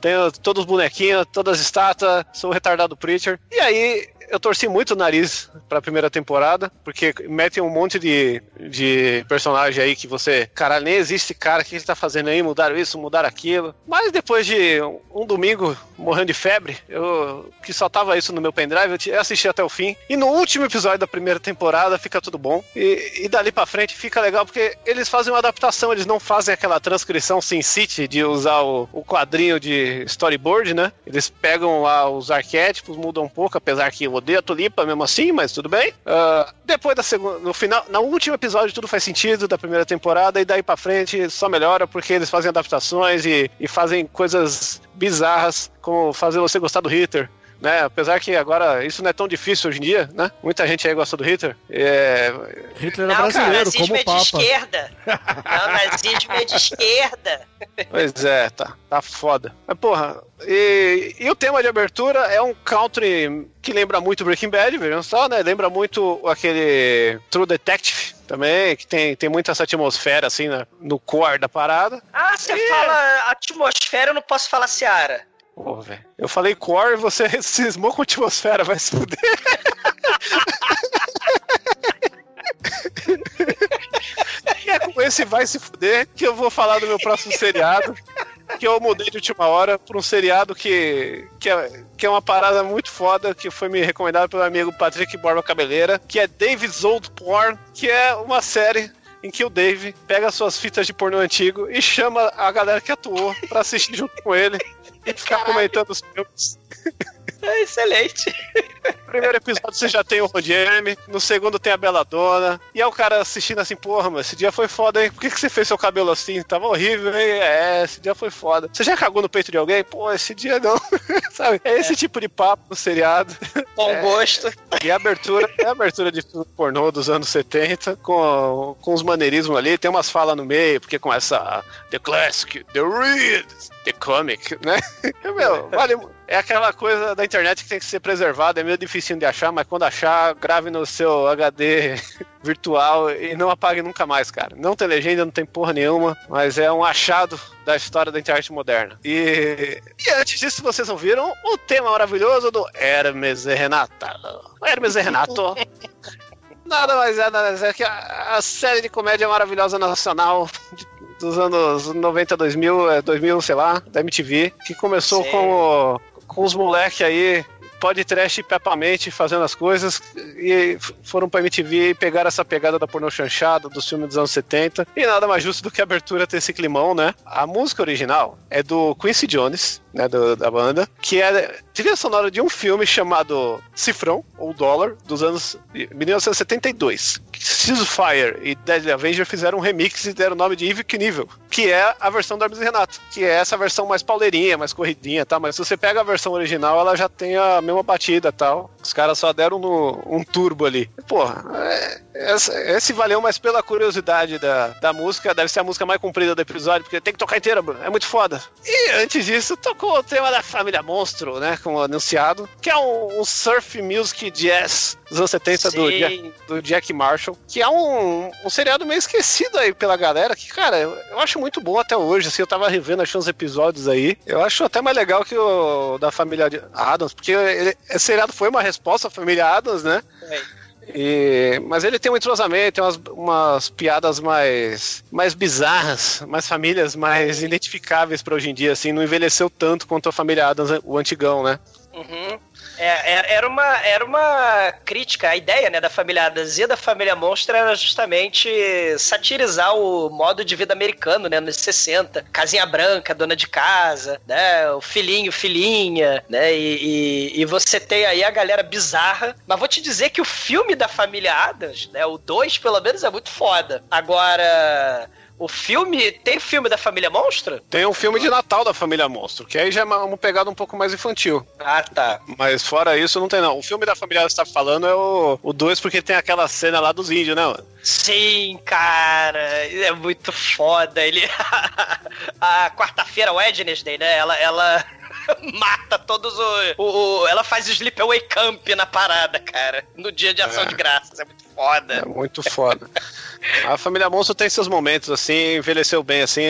tenho todos os bonequinhos, todas as estátuas, sou o retardado Preacher. E aí, eu torci muito o nariz pra primeira temporada, porque metem um monte de, de personagem aí que você. Caralho, nem existe cara, o que ele tá fazendo aí? Mudaram isso, mudaram aquilo. Mas depois de um, domingo morrendo de febre, eu que só tava isso no meu pendrive, eu assisti até o fim. E no último episódio da primeira temporada fica tudo bom. E, e dali pra frente fica legal, porque eles fazem uma adaptação, eles não fazem aquela transcrição Sin City de usar o, o quadrinho de storyboard, né? Eles pegam lá os arquétipos, mudam um pouco, apesar que o odeio a tulipa mesmo assim, mas tudo bem. Ah, depois da segunda, no final, no último episódio tudo faz sentido da primeira temporada e daí pra frente só melhora porque eles fazem adaptações e, e fazem coisas bizarras, como fazer você gostar do Hitler. Né? Apesar que agora isso não é tão difícil hoje em dia, né? Muita gente aí gosta do Hitler. É... Hitler é Não, cara, brasileiro, nazismo como é de Papa. esquerda. Não, nazismo é de [laughs] esquerda. Pois é, tá, tá foda. Mas porra, e, e o tema de abertura é um country que lembra muito Breaking Bad, vejam só, né? Lembra muito aquele True Detective também, que tem, tem muita essa atmosfera assim né? no core da parada. Ah, você fala atmosfera, eu não posso falar Seara. Pô, velho. Eu falei core e você [laughs] cismou com atmosfera, vai se fuder. E é com esse vai se fuder que eu vou falar do meu próximo seriado. Que eu mudei de última hora pra um seriado que, que, é, que é uma parada muito foda, que foi me recomendado pelo amigo Patrick Borba Cabeleira, que é David's Old Porn, que é uma série em que o Dave pega suas fitas de pornô antigo e chama a galera que atuou pra assistir junto com ele e ficar comentando os filmes. [laughs] É excelente. [laughs] Primeiro episódio você já tem o Jeremy, no segundo tem a Belladonna, e é o cara assistindo assim, porra, mas esse dia foi foda, hein? Por que, que você fez seu cabelo assim? Tava horrível, hein? É, esse dia foi foda. Você já cagou no peito de alguém? Pô, esse dia não. [laughs] Sabe? É esse tipo de papo no seriado. Bom É. gosto. E a abertura é a abertura de filme pornô dos anos 70, com, com os maneirismos ali, tem umas falas no meio, porque com essa The Classic, The Read, The Comic, né? [laughs] Meu, vale, é aquela coisa da internet que tem que ser preservada, é meio difícil de achar, mas quando achar, grave no seu HD [laughs] virtual e não apague nunca mais, cara. Não tem legenda, não tem porra nenhuma, mas é um achado da história da internet moderna. E, e antes disso, vocês ouviram o tema maravilhoso do Hermes e Renata. Hermes e Renato. [laughs] Nada mais é, nada mais é que a, a série de comédia maravilhosa nacional de- dos anos 90, 2000, é, 2000, sei lá, da MTV, que começou Sim. com, o- com os moleque aí, podcast pepamente fazendo as coisas, e foram pra MTV e pegaram essa pegada da pornô chanchada, dos filmes dos anos 70, e nada mais justo do que a abertura ter esse climão, né? A música original é do Quincy Jones, né, do- da banda, que é trilha sonora de um filme chamado Cifrão, ou Dólar, dos anos de 1972. Fire e Deadly Avenger fizeram um remix e deram o nome de Evil Knievel, que é a versão do Hermes e Renato, que é essa versão mais pauleirinha, mais corridinha, tá? Mas se você pega a versão original, ela já tem a mesma batida, tal. Os caras só deram no- um turbo ali. Porra, é- essa- esse valeu mais pela curiosidade da, da música, deve ser a música mais comprida do episódio, porque tem que tocar inteira, Bruno, é muito foda. E antes disso, tocou o tema da família Monstro, né? Como anunciado, que é um, um surf music jazz dos anos 70 do. Jack, do Jack Marshall, que é um, um seriado meio esquecido aí pela galera, que, cara, eu, eu acho muito bom até hoje, assim, eu tava revendo, achando uns episódios aí, eu acho até mais legal que o da família Adams, porque ele, esse seriado foi uma resposta à família Adams, né? E- mas ele tem um entrosamento, tem umas, umas piadas mais, mais bizarras, mais famílias mais identificáveis pra hoje em dia, assim, não envelheceu tanto quanto a família Adams, o antigão, né? Uhum. É, é- era, uma, era uma crítica, a ideia né, da família Adams e da família Monstro era justamente satirizar o modo de vida americano, né, nos 60. Casinha branca, dona de casa, né, o filhinho, filhinha, né, e, e, e você tem aí a galera bizarra. Mas vou te dizer que o filme da família Adams, né, o 2 pelo menos é muito foda. Agora... O filme. Tem filme da família Monstro? Tem um filme de Natal da família Monstro, que aí já é uma, pegada um pouco mais infantil. Ah, tá. Mas fora isso, não tem não. O filme da família que você tá falando é o 2, dois, porque tem aquela cena lá dos índios, né, mano? Sim, cara, é muito foda. Ele. [laughs] a quarta-feira, Wednesday, né? Ela. ela... [laughs] Mata todos o, o, o- Ela faz sleepaway camp na parada, cara. No dia de ação É. de graças. É muito foda. É muito foda. A família Monstro tem seus momentos, assim, envelheceu bem, assim,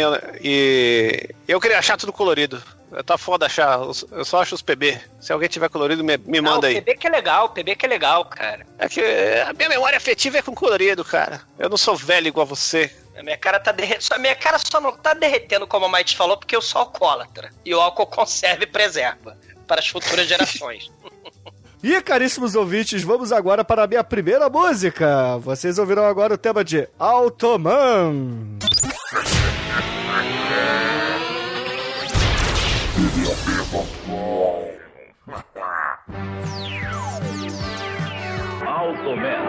e eu queria achar tudo colorido. Tá foda achar, eu só acho os PB. Se alguém tiver colorido, me, me Não, manda o aí. PB que é legal, o PB que é legal, cara. É que a minha memória afetiva é com colorido, cara. Eu não sou velho igual você. A minha cara tá derretendo. A minha cara só não tá derretendo, como a Might falou, porque eu sou alcoólatra. E o álcool conserva e preserva para as futuras gerações. [laughs] E caríssimos ouvintes, vamos agora para a minha primeira música. Vocês ouviram agora o tema de Automan. Automel.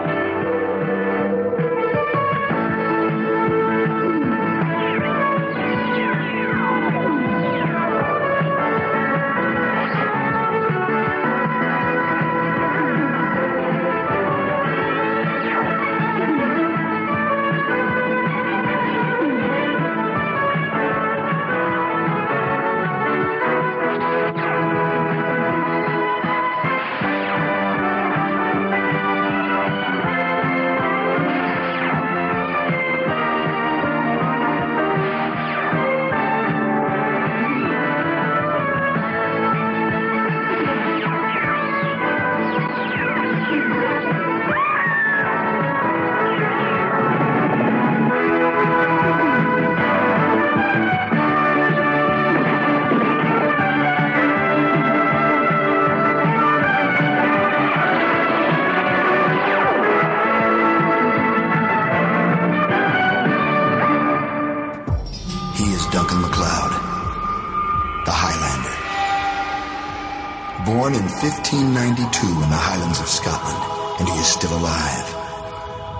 1892 in the Highlands of Scotland, and he is still alive.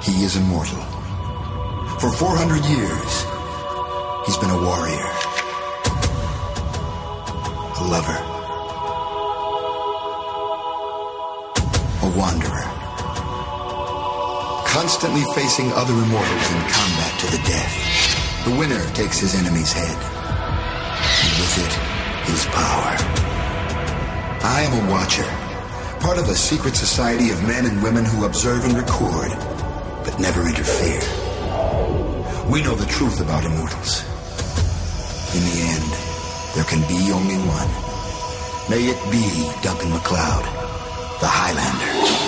He is immortal. For 400 years, he's been a warrior, a lover, a wanderer, constantly facing other immortals in combat to the death. The winner takes his enemy's head, and with it, his power. I am a watcher part of a secret society of men and women who observe and record, but never interfere. We know the truth about immortals. In the end, there can be only one. May it be Duncan MacLeod, the Highlander.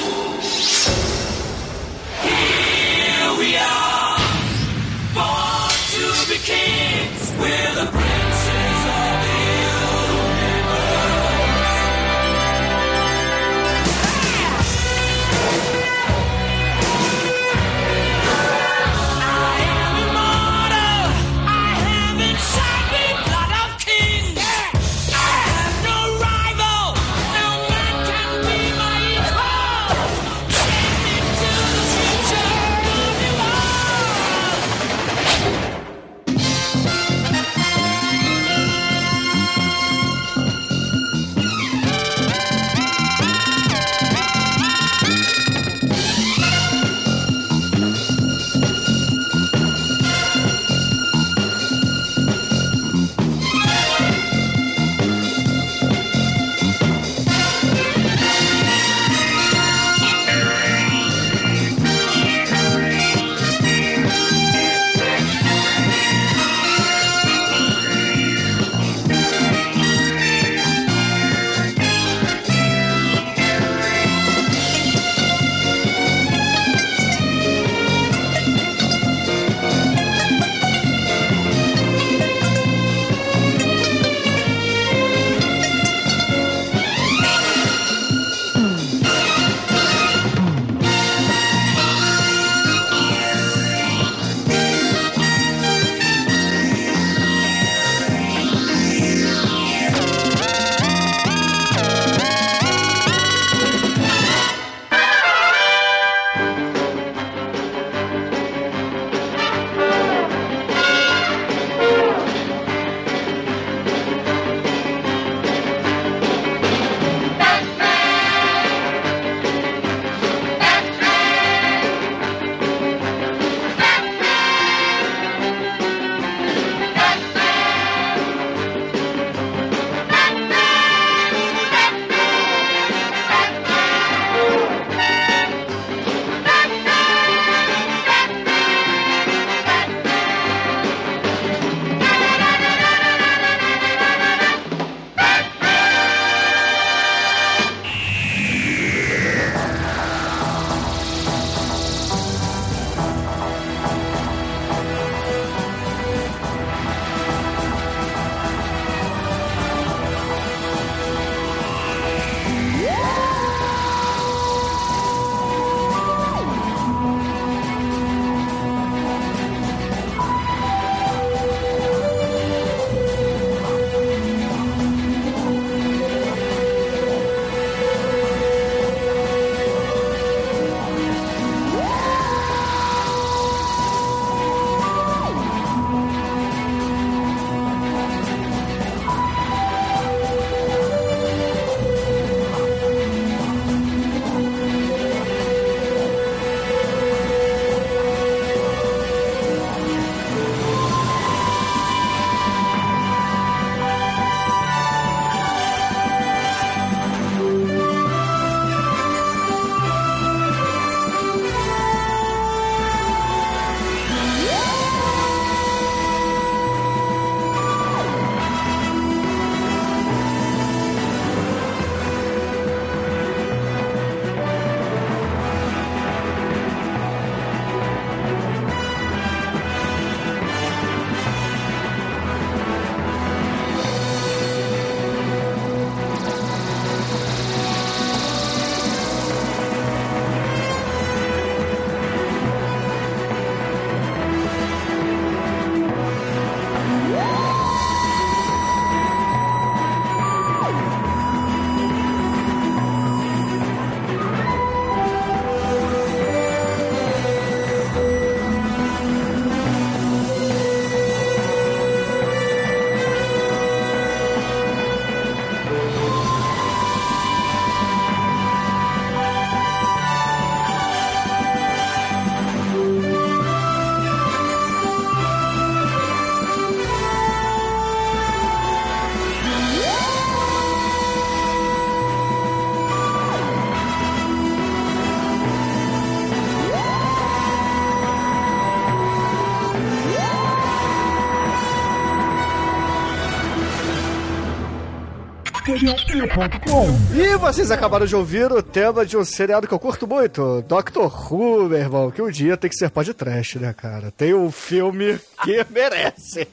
E vocês acabaram de ouvir o tema de um seriado que eu curto muito, Doctor Who, meu irmão, que um dia tem que ser podcast, né, cara? Tem um filme que [laughs] merece.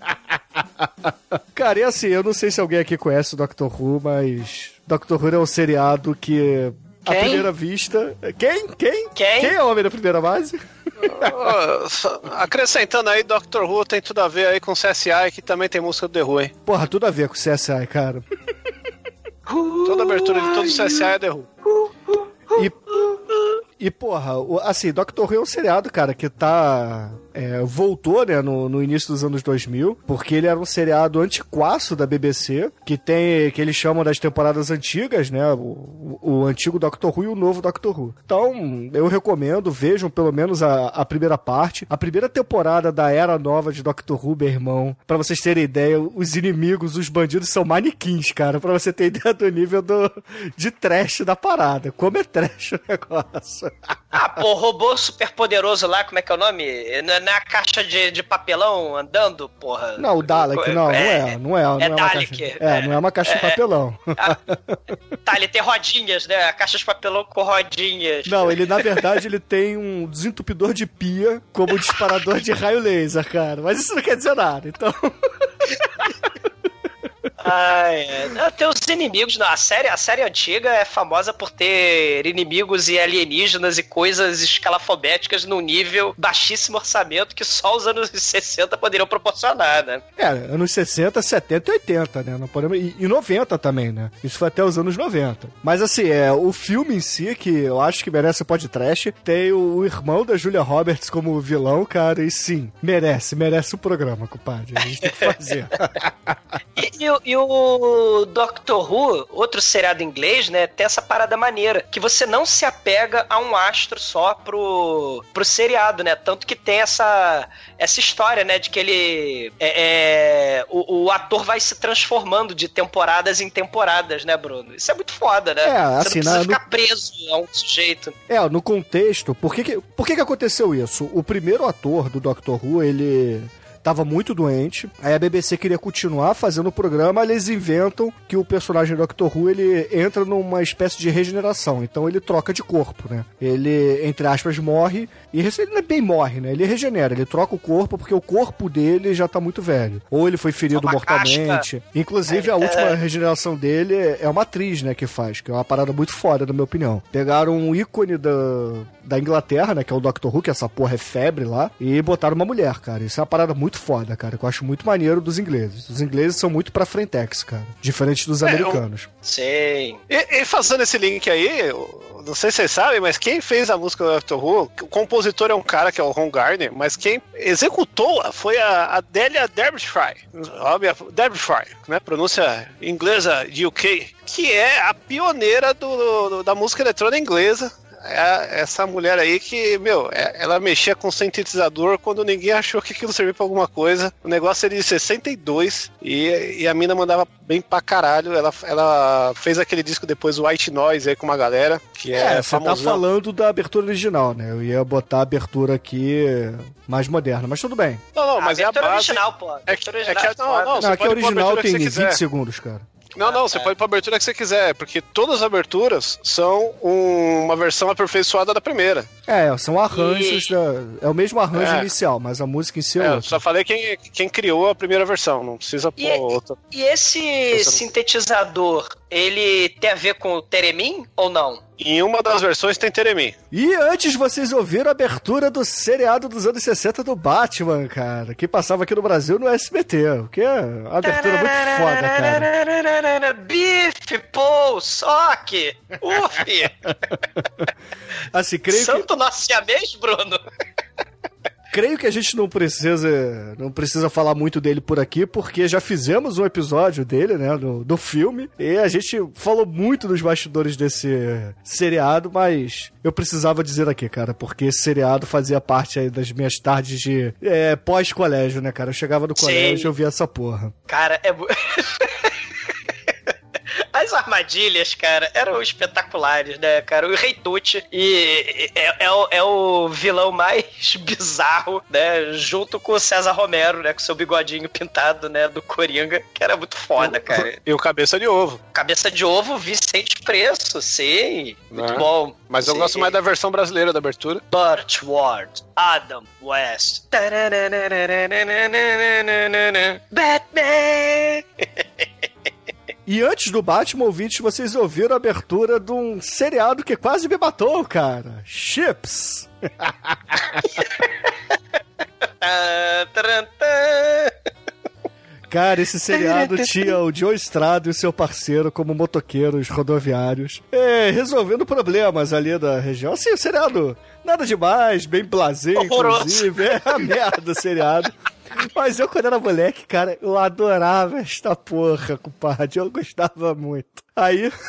[laughs] cara, e assim, eu não sei se alguém aqui conhece o Doctor Who, mas Doctor Who é um seriado que à Quem? primeira vista. Quem? Quem? Quem? Quem é o homem da primeira base? Só- acrescentando aí, Doctor Who tem tudo a ver aí com CSI, que também tem música do The Who, hein? Porra, tudo a ver com CSI, cara. Toda abertura de todo o CSI é The Who. E, e porra, assim, Doctor Who é um seriado, cara, que tá. É, voltou, né, no, no início dos anos 2000, porque ele era um seriado antiquaço da BBC, que tem. que eles chamam das temporadas antigas, né? O, o, antigo Doctor Who e o novo Doctor Who. Então, eu recomendo, vejam pelo menos a, a primeira parte. A primeira temporada da era nova de Doctor Who, meu irmão. Pra vocês terem ideia, os inimigos, os bandidos são manequins, cara. Pra você ter ideia do nível do, de trash da parada. Como é trash o [laughs] negócio. Ah, pô, robô super poderoso lá, como é que é o nome? Na, na caixa de, de papelão andando, porra. Não, o Dalek, não, não é. Não é, não é, uma Dalek, caixa. É, não é uma caixa de é. papelão. [laughs] Tá, ele tem rodinhas, né? A caixa de papelão com rodinhas. Não, ele na verdade ele tem um desentupidor de pia como disparador de raio laser, cara. Mas isso não quer dizer nada, então. [laughs] Ai, é. Tem os inimigos. Não, a, série, a série antiga é famosa por ter inimigos e alienígenas e coisas escalafobéticas num nível baixíssimo orçamento que só os anos [laughs] 60 poderiam proporcionar, né? É, anos 60, 70 e 80, né? Não podemos... e, e 90 também, né? Isso foi até os anos 90. Mas assim, é, o filme em si, que eu acho que merece o podcast, tem o, o irmão da Julia Roberts como vilão, cara, e sim, merece, merece o programa, compadre. A gente tem que [laughs] fazer. E, e e o Doctor Who, outro seriado inglês, né, tem essa parada maneira, que você não se apega a um astro só pro, pro seriado, né? Tanto que tem essa, essa história, né, de que ele. É, é, o, o ator vai se transformando de temporadas em temporadas, né, Bruno? Isso é muito foda, né? É, você assim, não precisa na- no- ficar preso a um sujeito. É, no contexto, por que que, por que que aconteceu isso? O primeiro ator do Doctor Who, ele tava muito doente, aí a BBC queria continuar fazendo o programa, eles inventam que o personagem Doctor Who, ele entra numa espécie de regeneração, então ele troca de corpo, né? Ele, entre aspas, morre, e ele não é bem morre, né? Ele regenera, ele troca o corpo porque o corpo dele já tá muito velho. Ou ele foi ferido Uma mortalmente. casca. Inclusive, É, a última é. regeneração dele é uma atriz, né, que faz, que é uma parada muito foda, na minha opinião. Pegaram um ícone da, da Inglaterra, né, que é o Doctor Who, que essa porra é febre lá, e botaram uma mulher, cara. Isso é uma parada muito foda, cara, que eu acho muito maneiro dos ingleses. Os ingleses são muito pra frentex, cara, diferente dos É, americanos. Sim. E, e fazendo esse link aí, eu não sei se vocês sabem, mas quem fez a música do Doctor Who, o compositor é um cara que é o Ron Gardner, mas quem executou foi a Adélia Derbyshire, óbvio, Derbyshire, né? Pronúncia inglesa de UK, que é a pioneira do, do- da música eletrônica inglesa. É essa mulher aí que, meu, é- ela mexia com sintetizador quando ninguém achou que aquilo servia pra alguma coisa. O negócio era de 62 e, e a mina mandava bem pra caralho. Ela, ela fez aquele disco depois, o White Noise, aí com uma galera, que é, É, você tá falando da abertura original, né? Eu ia botar a abertura aqui mais moderna, mas tudo bem. Não, não, mas é a abertura base. original, pô. É que, Abertura é que original não, não, você Não, aqui a pôr a original tem você 20 quiser. segundos, cara. Não, não, você pode ir pra abertura que você quiser, porque todas as aberturas são um- uma versão aperfeiçoada da primeira. É, são arranjos E- da. É o mesmo arranjo É. inicial, mas a música em si é, É, eu outra. só falei quem, quem criou a primeira versão, não precisa pôr E- outra. E esse sintetizador, ele tem a ver com o Teremin ou não? Em uma das versões tem Teremin. E antes vocês ouviram a abertura do seriado dos anos 60 do Batman, cara, que passava aqui no Brasil no SBT, o que é uma abertura muito foda, cara. Bife, pô, soque, uf! [laughs] Assim, creio que, Santo siamês, Bruno? [laughs] creio que a gente não precisa não precisa falar muito dele por aqui, porque já fizemos um episódio dele, né, do, do filme, e a gente falou muito dos bastidores desse seriado, mas eu precisava dizer aqui, cara, porque esse seriado fazia parte aí das minhas tardes de é, pós-colégio, né, cara? Eu chegava no colégio e eu via essa porra. Cara, é. [laughs] As armadilhas, cara, eram espetaculares, né, cara? O Rei Tucci e é, é, o, é o vilão mais [laughs] bizarro, né? Junto com o César Romero, né? Com seu bigodinho pintado, né? Do Coringa, que era muito foda, cara. E o Cabeça de Ovo. Cabeça de Ovo, Vicente Preço, sim. Muito né? bom. Mas eu Sim. gosto mais da versão brasileira da abertura. Burt Ward, Adam West. Batman! E antes do Batman, ouvintes, vocês ouviram a abertura de um seriado que quase me matou, cara. Chips. [laughs] Cara, esse seriado tinha o Joe Estrada e o seu parceiro como motoqueiros rodoviários, é, resolvendo problemas ali da região. Assim, o seriado nada demais, bem Horroroso. inclusive. É a merda o seriado. Mas eu, quando era moleque, cara, eu adorava esta porra, compadre. Eu gostava muito. Aí, [laughs]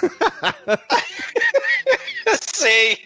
Sei.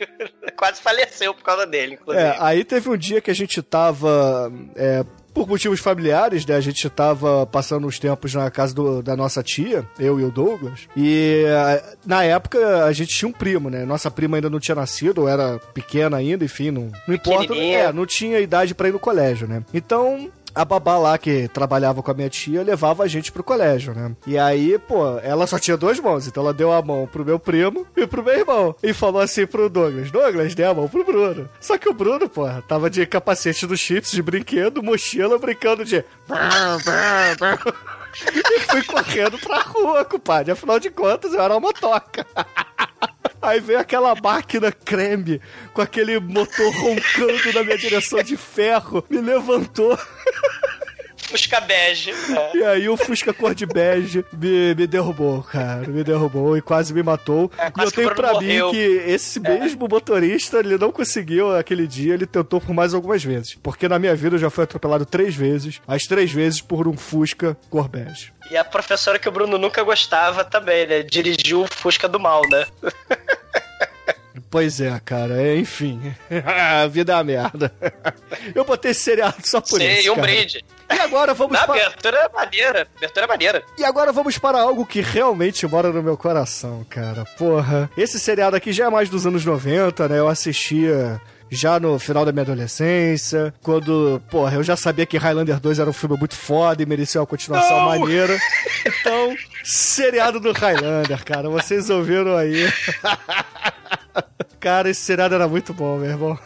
Quase faleceu por causa dele, [laughs] inclusive. É, aí teve um dia que a gente tava. é, por motivos familiares, né? A gente tava passando os tempos na casa do- da nossa tia, eu e o Douglas. E é, na época a gente tinha um primo, né? Nossa prima ainda não tinha nascido, ou era pequena ainda, enfim, não, não importa. É, não tinha idade pra ir no colégio, né? Então. A babá lá que trabalhava com a minha tia levava a gente pro colégio, né? E aí, pô, ela só tinha duas mãos, então ela deu a mão pro meu primo e pro meu irmão. E falou assim pro Douglas: Douglas, dê a mão pro Bruno. Só que o Bruno, pô, tava de capacete dos chips, de brinquedo, mochila, brincando de. [laughs] E fui correndo pra rua, compadre. Afinal de contas, eu era uma motoca. [laughs] Aí veio aquela máquina creme com aquele motor roncando na minha direção de ferro, me levantou. [laughs] Fusca bege. É. E aí o Fusca cor de bege me, me derrubou, cara. Me derrubou e quase me matou. e quase eu tenho pra mim morreu. que esse mesmo motorista, ele não conseguiu aquele dia, ele tentou por mais algumas vezes. Porque na minha vida eu já fui atropelado três vezes, as três vezes por um Fusca cor bege. E a professora que o Bruno nunca gostava também, né? Dirigiu o Fusca do mal, né? [laughs] Pois é, cara, é, enfim. [laughs] a vida é uma merda. [laughs] Eu botei esse seriado só por Sim, isso. e um cara. brinde. E agora vamos [laughs] Na para... abertura é maneira. Abertura é maneira. E agora vamos para algo que realmente mora no meu coração, cara. Porra. Esse seriado aqui já é mais dos anos 90, né? Eu assistia já no final da minha adolescência, quando, porra, eu já sabia que Highlander 2 era um filme muito foda e merecia uma continuação Não! maneira. Então, seriado do Highlander, cara. Vocês ouviram aí. [laughs] Cara, esse seriado era muito bom, meu irmão.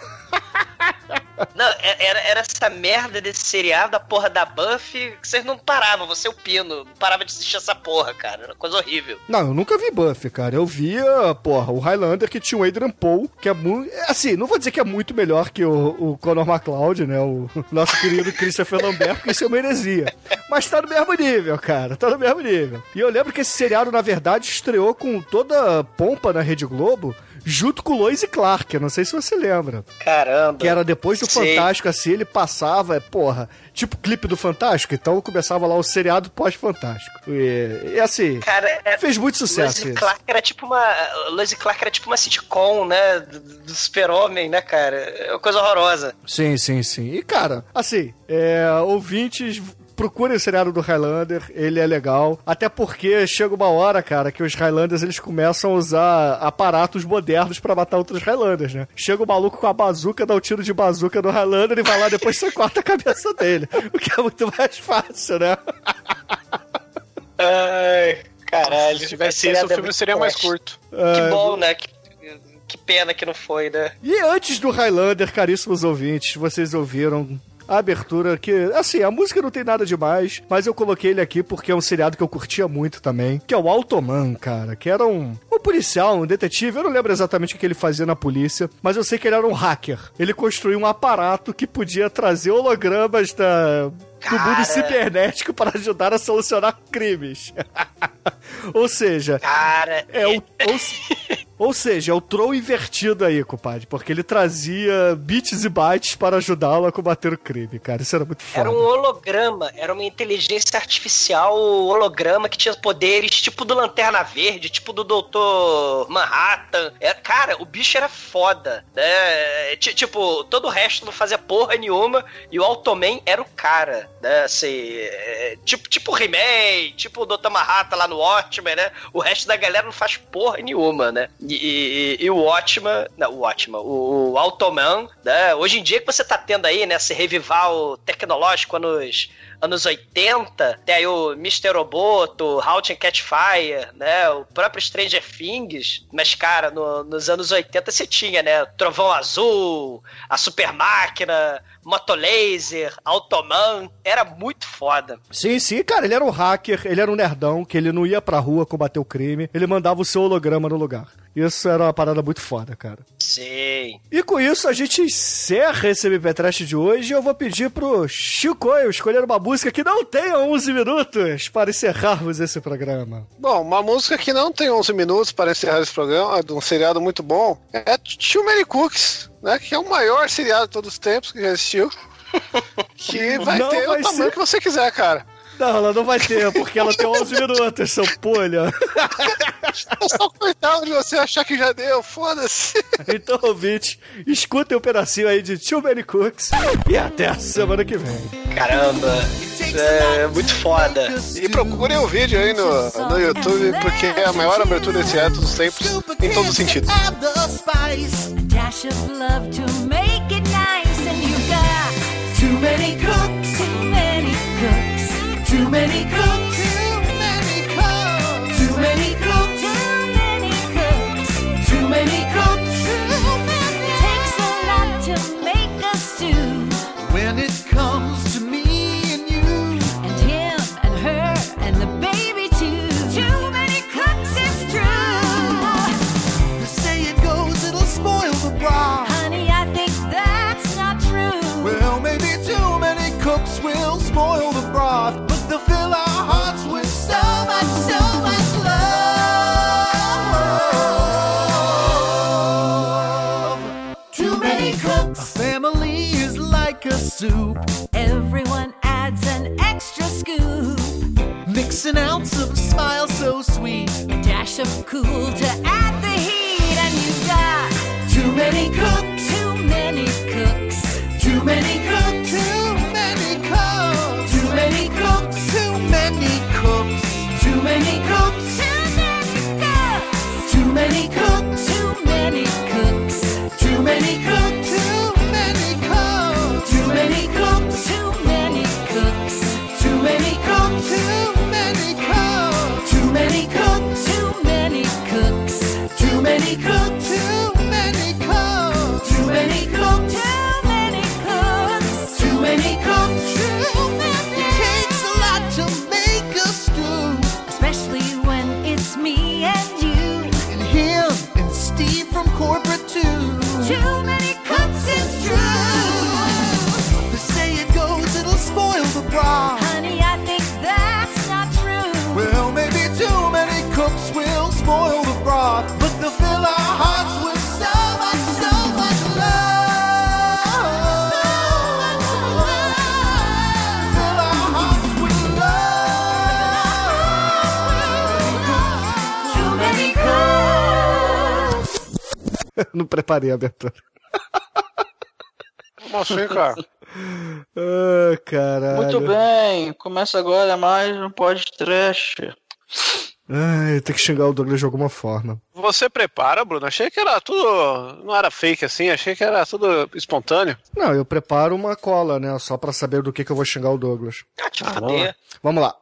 Não, é- era, era essa merda desse seriado, a porra da Buffy, que vocês não paravam, você e o Pino, não parava de assistir essa porra, cara. Era coisa horrível. Não, eu nunca vi Buffy, cara. Eu via, porra, o Highlander que tinha o Adrian Paul, que é muito. Assim, não vou dizer que é muito melhor que o, o Conor McLeod, né? O [laughs] nosso querido Christopher Lambert, porque isso é uma heresia. Mas tá no mesmo nível, cara. Tá no mesmo nível. E eu lembro que esse seriado, na verdade, estreou com toda pompa na Rede Globo. Junto com o Lois e Clark, eu não sei se você lembra. Caramba. Que era depois do Sei. Fantástico, assim, ele passava, porra, tipo clipe do Fantástico, então começava lá o seriado pós-Fantástico. E, e assim, Cara, é- fez muito sucesso Lois isso. Clark era tipo uma. Lois Clark era tipo uma sitcom, né? Do, do super-homem, né, cara? É uma coisa horrorosa. Sim, sim, sim. E, cara, assim, é, ouvintes, procurem o seriado do Highlander, ele é legal. Até porque chega uma hora, cara, que os Highlanders eles começam a usar aparatos modernos pra matar outros Highlanders, né? Chega o maluco com a bazuca, dá um tiro de bazuca no Highlander e vai lá depois você corta a cabeça dele. O que é muito mais fácil, né? [laughs] Ai, caralho. Se tivesse isso, o filme seria mais curto. Que É, bom, né? Que, que pena que não foi, né? E antes do Highlander, caríssimos ouvintes, vocês ouviram a abertura que, assim, a música não tem nada demais, mas eu coloquei ele aqui porque é um seriado que eu curtia muito também, que é o Automan, cara, que era um, um policial, um detetive, eu não lembro exatamente o que ele fazia na polícia, mas eu sei que ele era um hacker. Ele construiu um aparato que podia trazer hologramas da, do mundo cibernético para ajudar a solucionar crimes. [laughs] Ou seja, Cara, é o, ou, Ou seja, é o troll invertido aí, compadre. Porque ele trazia bits e bytes para ajudá-lo a combater o crime, cara. Isso era muito foda. Era um holograma, era uma inteligência artificial holograma que tinha poderes tipo do Lanterna Verde, tipo do Doutor Manhattan. É, cara, o bicho era foda. Né? T- Tipo, todo o resto não fazia porra nenhuma e o Automan era o cara, né? Assim, é, tipo, tipo He-Man, tipo o Doutor Manhattan lá no Watchmen, né? O resto da galera não faz porra nenhuma, né? E, e- e o Watchman, não, o Watchman, o, o Automan, né? Hoje em dia que você tá tendo aí, né? Esse revival tecnológico anos anos 80, tem aí o Mr. Roboto, Halt and Catch Fire, né? O próprio Stranger Things. Mas, cara, no- nos anos 80 você tinha, né? Trovão Azul, a Super Máquina, Motolaser, Automan. Era muito foda. Sim, sim, cara, ele era um hacker, ele era um nerdão, que ele não ia pra rua combater o crime, ele mandava o seu holograma no lugar. Isso era uma parada muito foda, cara. Sim. E com isso a gente encerra esse MP Trash de hoje e eu vou pedir pro Chico eu escolher uma música que não tenha 11 minutos para encerrarmos esse programa. Bom, uma música que não tem 11 minutos para encerrar esse programa, de um seriado muito bom, é Too Many Cooks, né? Que é o maior seriado de todos os tempos que já existiu. [laughs] Que vai Não ter vai o tamanho ser. que você quiser, cara. Não, ela não vai ter, porque ela tem 11 minutos, seu polha. É só coitado de você achar que já deu, foda-se. Então, ouvinte, escutem um pedacinho aí de Too Many Cooks e até a semana que vem. Caramba, é muito foda. E procurem o vídeo aí no, no YouTube, porque é a maior abertura desse ano dos tempos, em todos os sentidos. Add the spice, a dash of love to make it nice, and you got too many cooks, too many cooks, too many cooks, soup, Everyone adds an extra scoop. mix an ounce of smile so sweet. A dash of cool to add the heat. And you've got Too many cooks, too many cooks. too many cooks, too many cooks, too many cooks, too many cooks, too many cooks, Too many cooks. too não preparei a abertura. Como assim, cara? Ah, caralho. Muito bem, começa agora mais um podcast. Ai, tem que xingar o Douglas de alguma forma. Você prepara, Bruno? Achei que era tudo. Não era fake assim, achei que era tudo espontâneo. Não, eu preparo uma cola, né? Só pra saber do que, que eu vou xingar o Douglas. Ah, te fuder. Vamos lá.